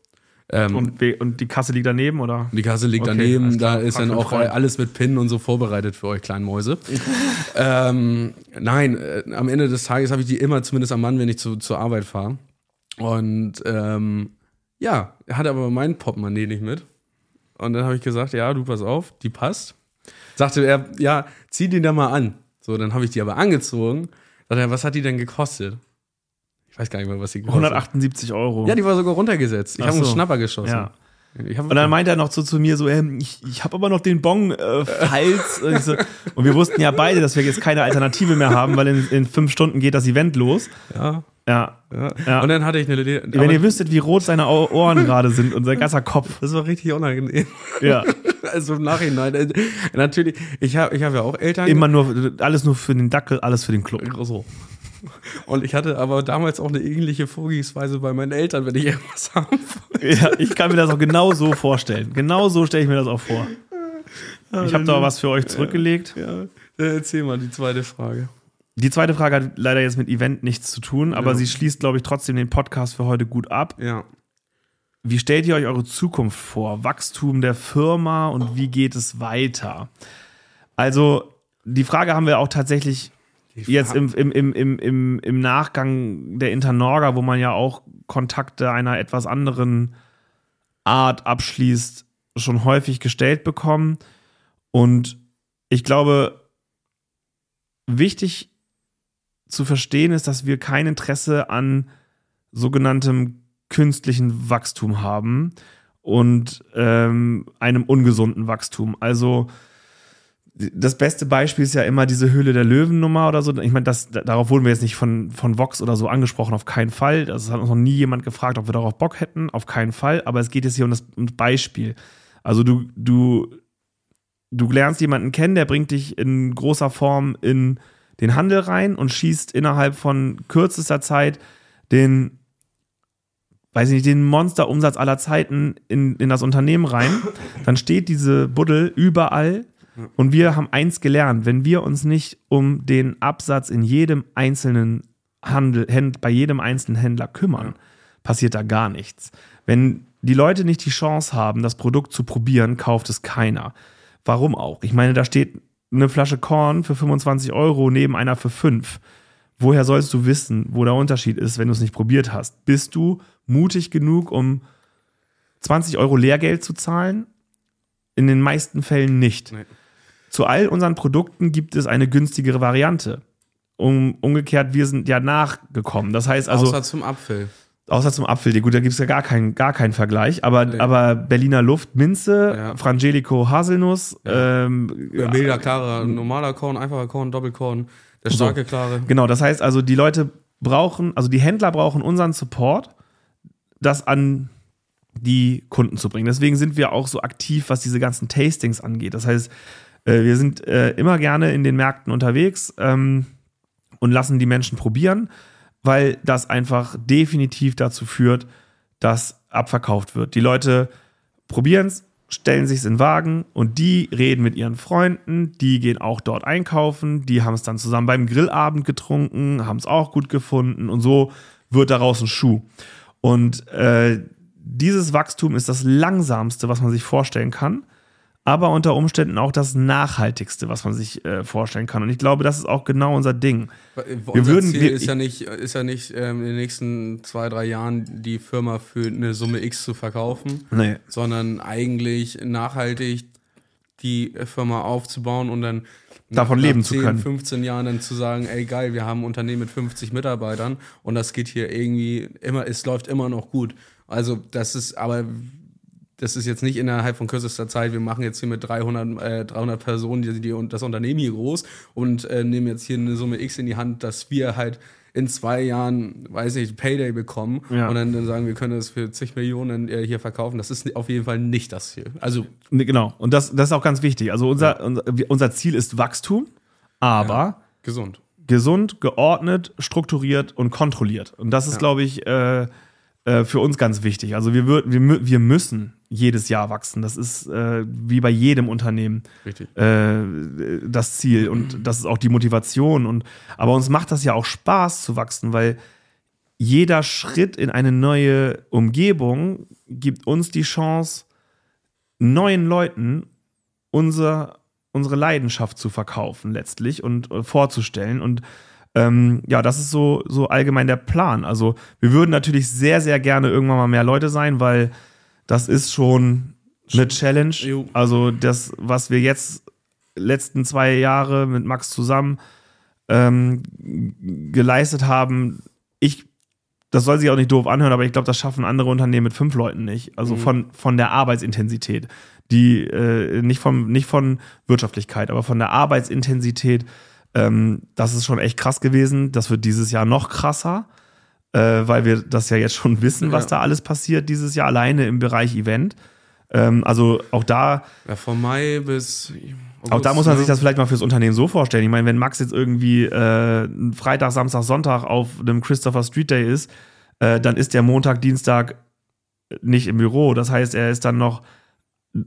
Ähm, und Und, die Kasse liegt daneben, oder? die Kasse liegt Okay, daneben, da ist dann auch alles mit PIN und so vorbereitet für euch kleinen Mäuse. ähm, nein, äh, am Ende des Tages habe ich die immer zumindest am Mann, wenn ich zu, zur Arbeit fahre. Und ähm, ja, er hatte aber mein Portemonnaie nicht mit. Und dann habe ich gesagt, ja, du pass auf, die passt. Sagte er, ja, zieh die da mal an. So, dann habe ich die aber angezogen. Sagte er, was hat die denn gekostet? Ich weiß gar nicht mehr, was sie gekostet hat. 178 Euro. Ja, die war sogar runtergesetzt. Ich habe einen so. Schnapper geschossen. Ja. Und dann meinte er noch so zu mir so, ähm, ich, ich habe aber noch den Bon äh, Hals. und, so, und wir wussten ja beide, dass wir jetzt keine Alternative mehr haben, weil in, in fünf Stunden geht das Event los. ja, Ja. ja. Ja. Und dann hatte ich eine. Wenn ihr wüsstet, wie rot seine Ohren gerade sind und sein ganzer Kopf. das war richtig unangenehm. Ja. Also im Nachhinein. äh, Natürlich, ich habe ich hab ja auch Eltern. Immer nur, alles nur für den Dackel, alles für den Club. so. Und ich hatte aber damals auch eine ähnliche Vorgehensweise bei meinen Eltern, wenn ich irgendwas haben wollte. Ja, ich kann mir das auch genau so vorstellen. Genau so stelle ich mir das auch vor. Ich habe da was für euch zurückgelegt. Ja. Äh, Erzähl mal die zweite Frage. Die zweite Frage hat leider jetzt mit Event nichts zu tun, aber Ja. sie schließt, glaube ich, trotzdem den Podcast für heute gut ab. Ja. Wie stellt ihr euch eure Zukunft vor? Wachstum der Firma und wie geht es weiter? Also, die Frage haben wir auch tatsächlich jetzt im, im, im, im, im, im Nachgang der Internorga, wo man ja auch Kontakte einer etwas anderen Art abschließt, schon häufig gestellt bekommen. Und ich glaube, wichtig zu verstehen ist, dass wir kein Interesse an sogenanntem künstlichen Wachstum haben und ähm, einem ungesunden Wachstum. Also das beste Beispiel ist ja immer diese Höhle der Löwen-Nummer oder so. Ich meine, das, da- darauf wurden wir jetzt nicht von, von Vox oder so angesprochen, auf keinen Fall. Das hat uns noch nie jemand gefragt, ob wir darauf Bock hätten, auf keinen Fall. Aber es geht jetzt hier um das, um das Beispiel. Also du, du, du lernst jemanden kennen, der bringt dich in großer Form in den Handel rein und schießt innerhalb von kürzester Zeit den, weiß ich nicht, den Monsterumsatz aller Zeiten in, in das Unternehmen rein. Dann steht diese Buddel überall und wir haben eins gelernt, wenn wir uns nicht um den Absatz in jedem einzelnen Handel, Händ, bei jedem einzelnen Händler kümmern, passiert da gar nichts. Wenn die Leute nicht die Chance haben, das Produkt zu probieren, kauft es keiner. Warum auch? Ich meine, da steht eine Flasche Korn für 25 Euro neben einer für 5. Woher sollst du wissen, wo der Unterschied ist, wenn du es nicht probiert hast? Bist du mutig genug, um 20 Euro Lehrgeld zu zahlen? In den meisten Fällen nicht. Nee. Zu all unseren Produkten gibt es eine günstigere Variante. Um, umgekehrt, wir sind ja nachgekommen. Das heißt also, Außer zum Apfel. Außer zum Apfel, gut, da gibt es ja gar keinen gar keinen Vergleich. Aber, Nee. aber Berliner Luft, Minze, Ja. Frangelico, Haselnuss, ähm, Ja, milder, klarer, normaler Korn, einfacher Korn, Doppelkorn, der starke, klare. Genau, das heißt also, die Leute brauchen, also die Händler brauchen unseren Support, das an die Kunden zu bringen. Deswegen sind wir auch so aktiv, was diese ganzen Tastings angeht. Das heißt, Äh, wir sind äh, immer gerne in den Märkten unterwegs ähm, und lassen die Menschen probieren, weil das einfach definitiv dazu führt, dass abverkauft wird. Die Leute probieren es, stellen sich in den Wagen und die reden mit ihren Freunden, die gehen auch dort einkaufen, die haben es dann zusammen beim Grillabend getrunken, haben es auch gut gefunden und so wird daraus ein Schuh. Und äh, dieses Wachstum ist das langsamste, was man sich vorstellen kann, aber unter Umständen auch das nachhaltigste, was man sich äh, vorstellen kann. Und ich glaube, das ist auch genau unser Ding. Wir unser würden, Ziel wir, ist ja nicht, ist ja nicht ähm, in den nächsten zwei, drei Jahren die Firma für eine Summe X zu verkaufen, nee. sondern eigentlich nachhaltig die Firma aufzubauen und dann davon leben 10, zu können. 15 Jahren dann zu sagen, ey geil, wir haben ein Unternehmen mit 50 Mitarbeitern und das geht hier irgendwie immer, es läuft immer noch gut. Also das ist, aber das ist jetzt nicht innerhalb von kürzester Zeit, wir machen jetzt hier mit 300, äh, 300 Personen die, die, das Unternehmen hier groß und äh, nehmen jetzt hier eine Summe X in die Hand, dass wir halt in zwei Jahren, weiß ich, Payday bekommen ja. und dann, dann, sagen, wir können das für zig Millionen äh, hier verkaufen. Das ist auf jeden Fall nicht das Ziel. Also nee, genau. Und das, das ist auch ganz wichtig. Also unser, ja. unser, unser, Ziel ist Wachstum, aber ja. gesund. Gesund, geordnet, strukturiert und kontrolliert. Und das ist, glaube ich, äh, äh, für uns ganz wichtig. Also wir, wir, wir müssen jedes Jahr wachsen. Das ist äh, wie bei jedem Unternehmen äh, das Ziel und das ist auch die Motivation. Und, aber uns macht das ja auch Spaß zu wachsen, weil jeder Schritt in eine neue Umgebung gibt uns die Chance, neuen Leuten unser, unsere Leidenschaft zu verkaufen letztlich und äh, vorzustellen. Und ähm, ja, das ist so, so allgemein der Plan. Also wir würden natürlich sehr, sehr gerne irgendwann mal mehr Leute sein, weil das ist schon eine Challenge. Also das, was wir jetzt letzten zwei Jahre mit Max zusammen ähm, geleistet haben, ich, das soll sich auch nicht doof anhören, aber ich glaube, das schaffen andere Unternehmen mit fünf Leuten nicht. Also mhm. von, von der Arbeitsintensität. Die, äh, nicht, vom, nicht von Wirtschaftlichkeit, aber von der Arbeitsintensität ähm, das ist schon echt krass gewesen. Das wird dieses Jahr noch krasser, äh, weil wir das ja jetzt schon wissen, was ja. da alles passiert dieses Jahr, alleine im Bereich Event. Ähm, also auch da. Ja, von Mai bis. August, auch da muss man sich das vielleicht mal fürs Unternehmen so vorstellen. Ich meine, wenn Max jetzt irgendwie äh, Freitag, Samstag, Sonntag auf einem Christopher Street Day ist, äh, dann ist der Montag, Dienstag nicht im Büro. Das heißt, er ist dann noch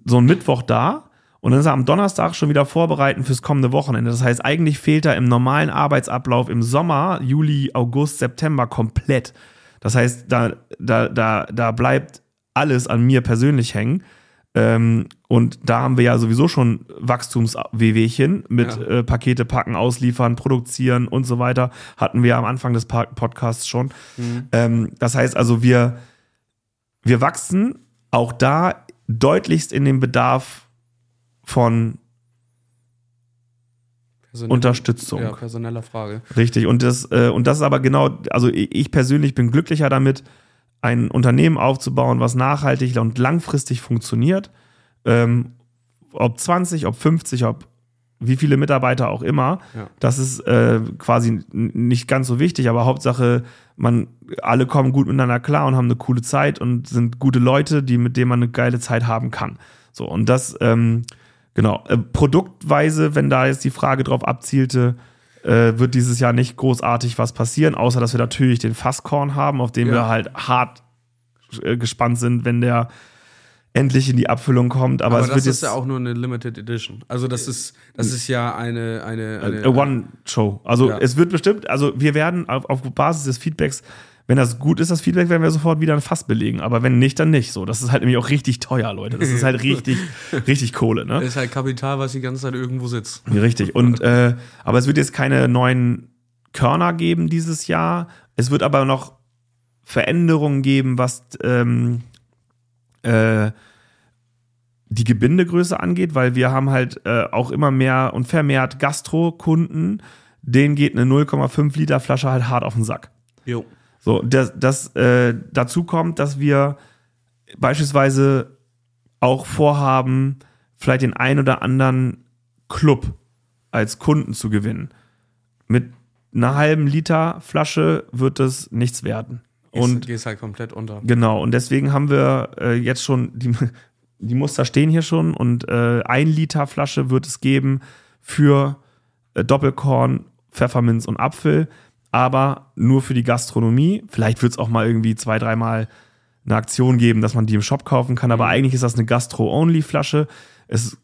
so ein Mittwoch da und dann ist er am Donnerstag schon wieder vorbereiten fürs kommende Wochenende. Das heißt, eigentlich fehlt er im normalen Arbeitsablauf im Sommer, Juli, August, September komplett. Das heißt, da, da, da, da bleibt alles an mir persönlich hängen. Ähm, und da haben wir ja sowieso schon Wachstums-WWchen mit ja. äh, Pakete packen, ausliefern, produzieren und so weiter. Hatten wir am Anfang des Podcasts schon. Mhm. Ähm, das heißt also, wir, wir wachsen auch da deutlichst in dem Bedarf von Personelle, Unterstützung. Ja, personeller Frage. Richtig. Und das, äh, und das ist aber genau, also ich persönlich bin glücklicher damit, ein Unternehmen aufzubauen, was nachhaltig und langfristig funktioniert. Ähm, ob 20, ob 50, ob wie viele Mitarbeiter auch immer. Ja. Das ist äh, quasi nicht ganz so wichtig, aber Hauptsache, man, alle kommen gut miteinander klar und haben eine coole Zeit und sind gute Leute, die, mit denen man eine geile Zeit haben kann. So, und das, ähm, Genau. Äh, produktweise, wenn da jetzt die Frage drauf abzielte, äh, wird dieses Jahr nicht großartig was passieren, außer dass wir natürlich den Fasskorn haben, auf den ja. wir halt hart äh, gespannt sind, wenn der endlich in die Abfüllung kommt. Aber, Aber das ist ja auch nur eine Limited Edition. Also das ist, das ist ja eine, eine, eine One-Show. Also ja. es wird bestimmt, also wir werden auf, auf Basis des Feedbacks wenn das gut ist, das Feedback, werden wir sofort wieder ein Fass belegen. Aber wenn nicht, dann nicht. So, das ist halt nämlich auch richtig teuer, Leute. Das ist halt richtig, richtig Kohle. Ne? Das ist halt Kapital, was die ganze Zeit irgendwo sitzt. Richtig. Und äh, aber es wird jetzt keine neuen Körner geben dieses Jahr. Es wird aber noch Veränderungen geben, was ähm, äh, die Gebindegröße angeht, weil wir haben halt äh, auch immer mehr und vermehrt Gastro-Kunden, denen geht eine 0,5 Liter Flasche halt hart auf den Sack. Jo. So, das, das äh, dazu kommt, dass wir beispielsweise auch vorhaben, vielleicht den ein oder anderen Club als Kunden zu gewinnen. Mit einer halben Liter Flasche wird es nichts werden. Und gehst halt komplett unter. Genau, und deswegen haben wir äh, jetzt schon die die Muster stehen hier schon und äh, ein Liter Flasche wird es geben für äh, Doppelkorn, Pfefferminz und Apfel, aber nur für die Gastronomie. Vielleicht wird es auch mal irgendwie zwei, dreimal eine Aktion geben, dass man die im Shop kaufen kann, aber eigentlich ist das eine Gastro-Only-Flasche.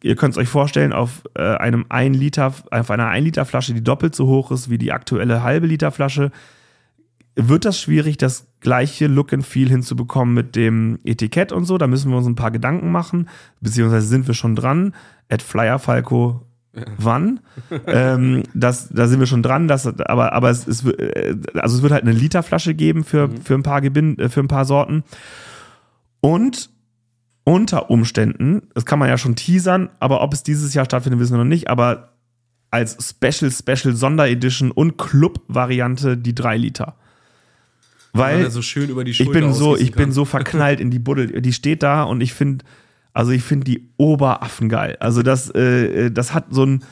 Ihr könnt es euch vorstellen, auf äh, einem 1 Liter, auf einer 1 Liter Flasche, die doppelt so hoch ist wie die aktuelle halbe Liter Flasche, wird das schwierig, das gleiche Look and Feel hinzubekommen mit dem Etikett und so. Da müssen wir uns ein paar Gedanken machen, beziehungsweise sind wir schon dran. At Flyer Falco wann. ähm, das, da sind wir schon dran, das, aber, aber es, es, äh, also es wird halt eine Literflasche geben für, für, ein paar Gebin äh, für ein paar Sorten. Und unter Umständen, das kann man ja schon teasern, aber ob es dieses Jahr stattfindet, wissen wir noch nicht, aber als Special, Special Sonderedition und Club-Variante die 3 Liter. Weil so schön über die ich bin so, ich bin so verknallt in die Buddel. Die steht da und ich finde, also ich finde die Oberaffen geil. Also das, äh, das hat so ein,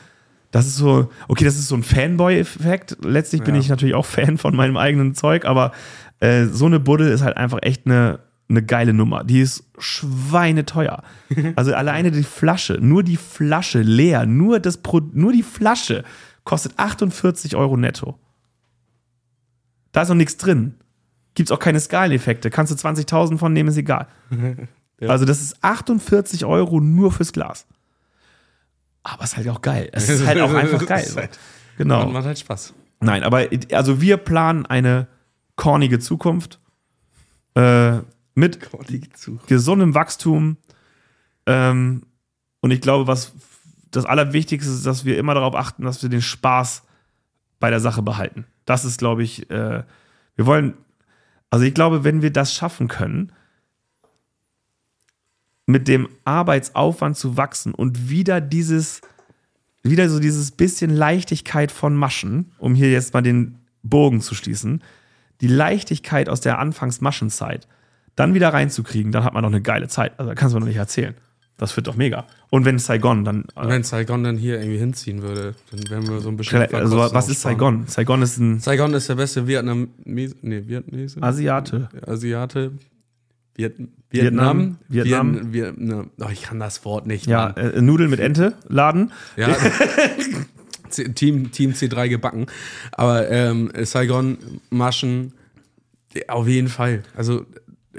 das ist so, okay, das ist so ein Fanboy-Effekt. Letztlich bin Ja. ich natürlich auch Fan von meinem eigenen Zeug, aber äh, so eine Buddel ist halt einfach echt eine, eine geile Nummer. Die ist schweineteuer. Also alleine die Flasche, nur die Flasche leer, nur, das Pro, nur die Flasche kostet 48 Euro netto. Da ist noch nichts drin. Gibt's auch keine Skaleneffekte. Kannst du 20.000 von nehmen, ist egal. Ja. Also das ist 48 Euro nur fürs Glas. Aber es ist halt auch geil. Es ist halt auch einfach geil. Halt- Genau. Und macht halt Spaß. Nein, aber also wir planen eine kornige Zukunft äh, mit gesundem Wachstum. Ähm, und ich glaube, was das Allerwichtigste ist, dass wir immer darauf achten, dass wir den Spaß bei der Sache behalten. Das ist, glaube ich, äh, wir wollen, also ich glaube, wenn wir das schaffen können, mit dem Arbeitsaufwand zu wachsen und wieder dieses, wieder so dieses bisschen Leichtigkeit von Maschen, um hier jetzt mal den Bogen zu schließen, die Leichtigkeit aus der Anfangs-Maschenzeit dann wieder reinzukriegen, dann hat man doch eine geile Zeit. Also da kannst du mir noch nicht erzählen. Das wird doch mega. Und wenn Saigon dann. Und wenn Saigon dann hier irgendwie hinziehen würde, dann wären wir so ein bisschen. also, was ist Saigon? Saigon ist ein Saigon ist der beste Vietnam. Nee, Vietnamese? Asiate. Asiate. Viet Vietnam. Vietnam. Vietnam. Vietnam. Oh, ich kann das Wort nicht. Ja, äh, Nudeln mit Ente, Laden. Ja. Team, Team C3 gebacken. Aber ähm, Saigon, Maschen, auf jeden Fall. Also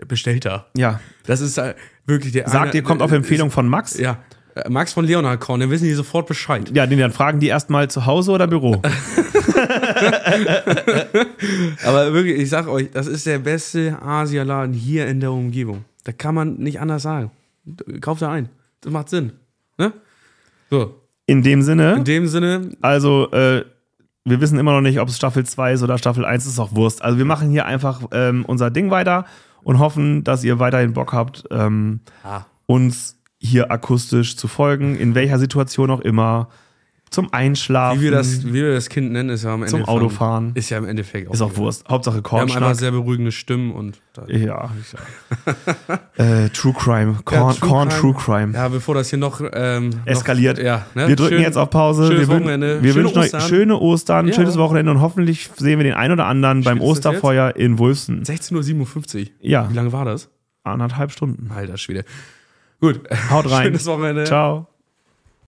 bestellt da. Ja. Das ist äh, wirklich der Sagt ihr, kommt auf Empfehlung von Max? Ist, ja. Äh, Max von Leonard Korn, dann wissen die sofort Bescheid. Ja, den dann fragen die erstmal zu Hause oder Büro. Aber wirklich, ich sag euch, das ist der beste Asialaden hier in der Umgebung. Da kann man nicht anders sagen. Kauft da ein. Das macht Sinn. Ne? So, In dem Sinne, in dem Sinne, also äh, wir wissen immer noch nicht, ob es Staffel 2 ist oder Staffel 1 ist auch Wurst. Also wir machen hier einfach ähm, unser Ding weiter und hoffen, dass ihr weiterhin Bock habt, ähm, Ah. uns hier akustisch zu folgen, in welcher Situation auch immer, zum Einschlafen, wie wir, das, wie wir das Kind nennen, ist ja am Ende. zum Autofahren. Ist ja im Endeffekt auch. Ist auch. Wurst. Hauptsache Wir haben einfach sehr beruhigende Stimmen und. Ja, äh, True Crime. Korn, True Korn Crime. True Crime. ja, bevor das hier noch. Ähm, Eskaliert. Noch, ja, ne? Wir drücken Schön- jetzt auf Pause. schönes wir Wochenende. Wir Schöne wünschen euch Ostern. schöne Ostern, Ja. schönes Wochenende und hoffentlich sehen wir den einen oder anderen beim ist das Osterfeuer in Wulfsten. 16.57 Uhr. Ja, Wie lange war das? anderthalb Stunden. Alter Schwede. Gut. Haut rein. Schönes Wochenende. Ciao.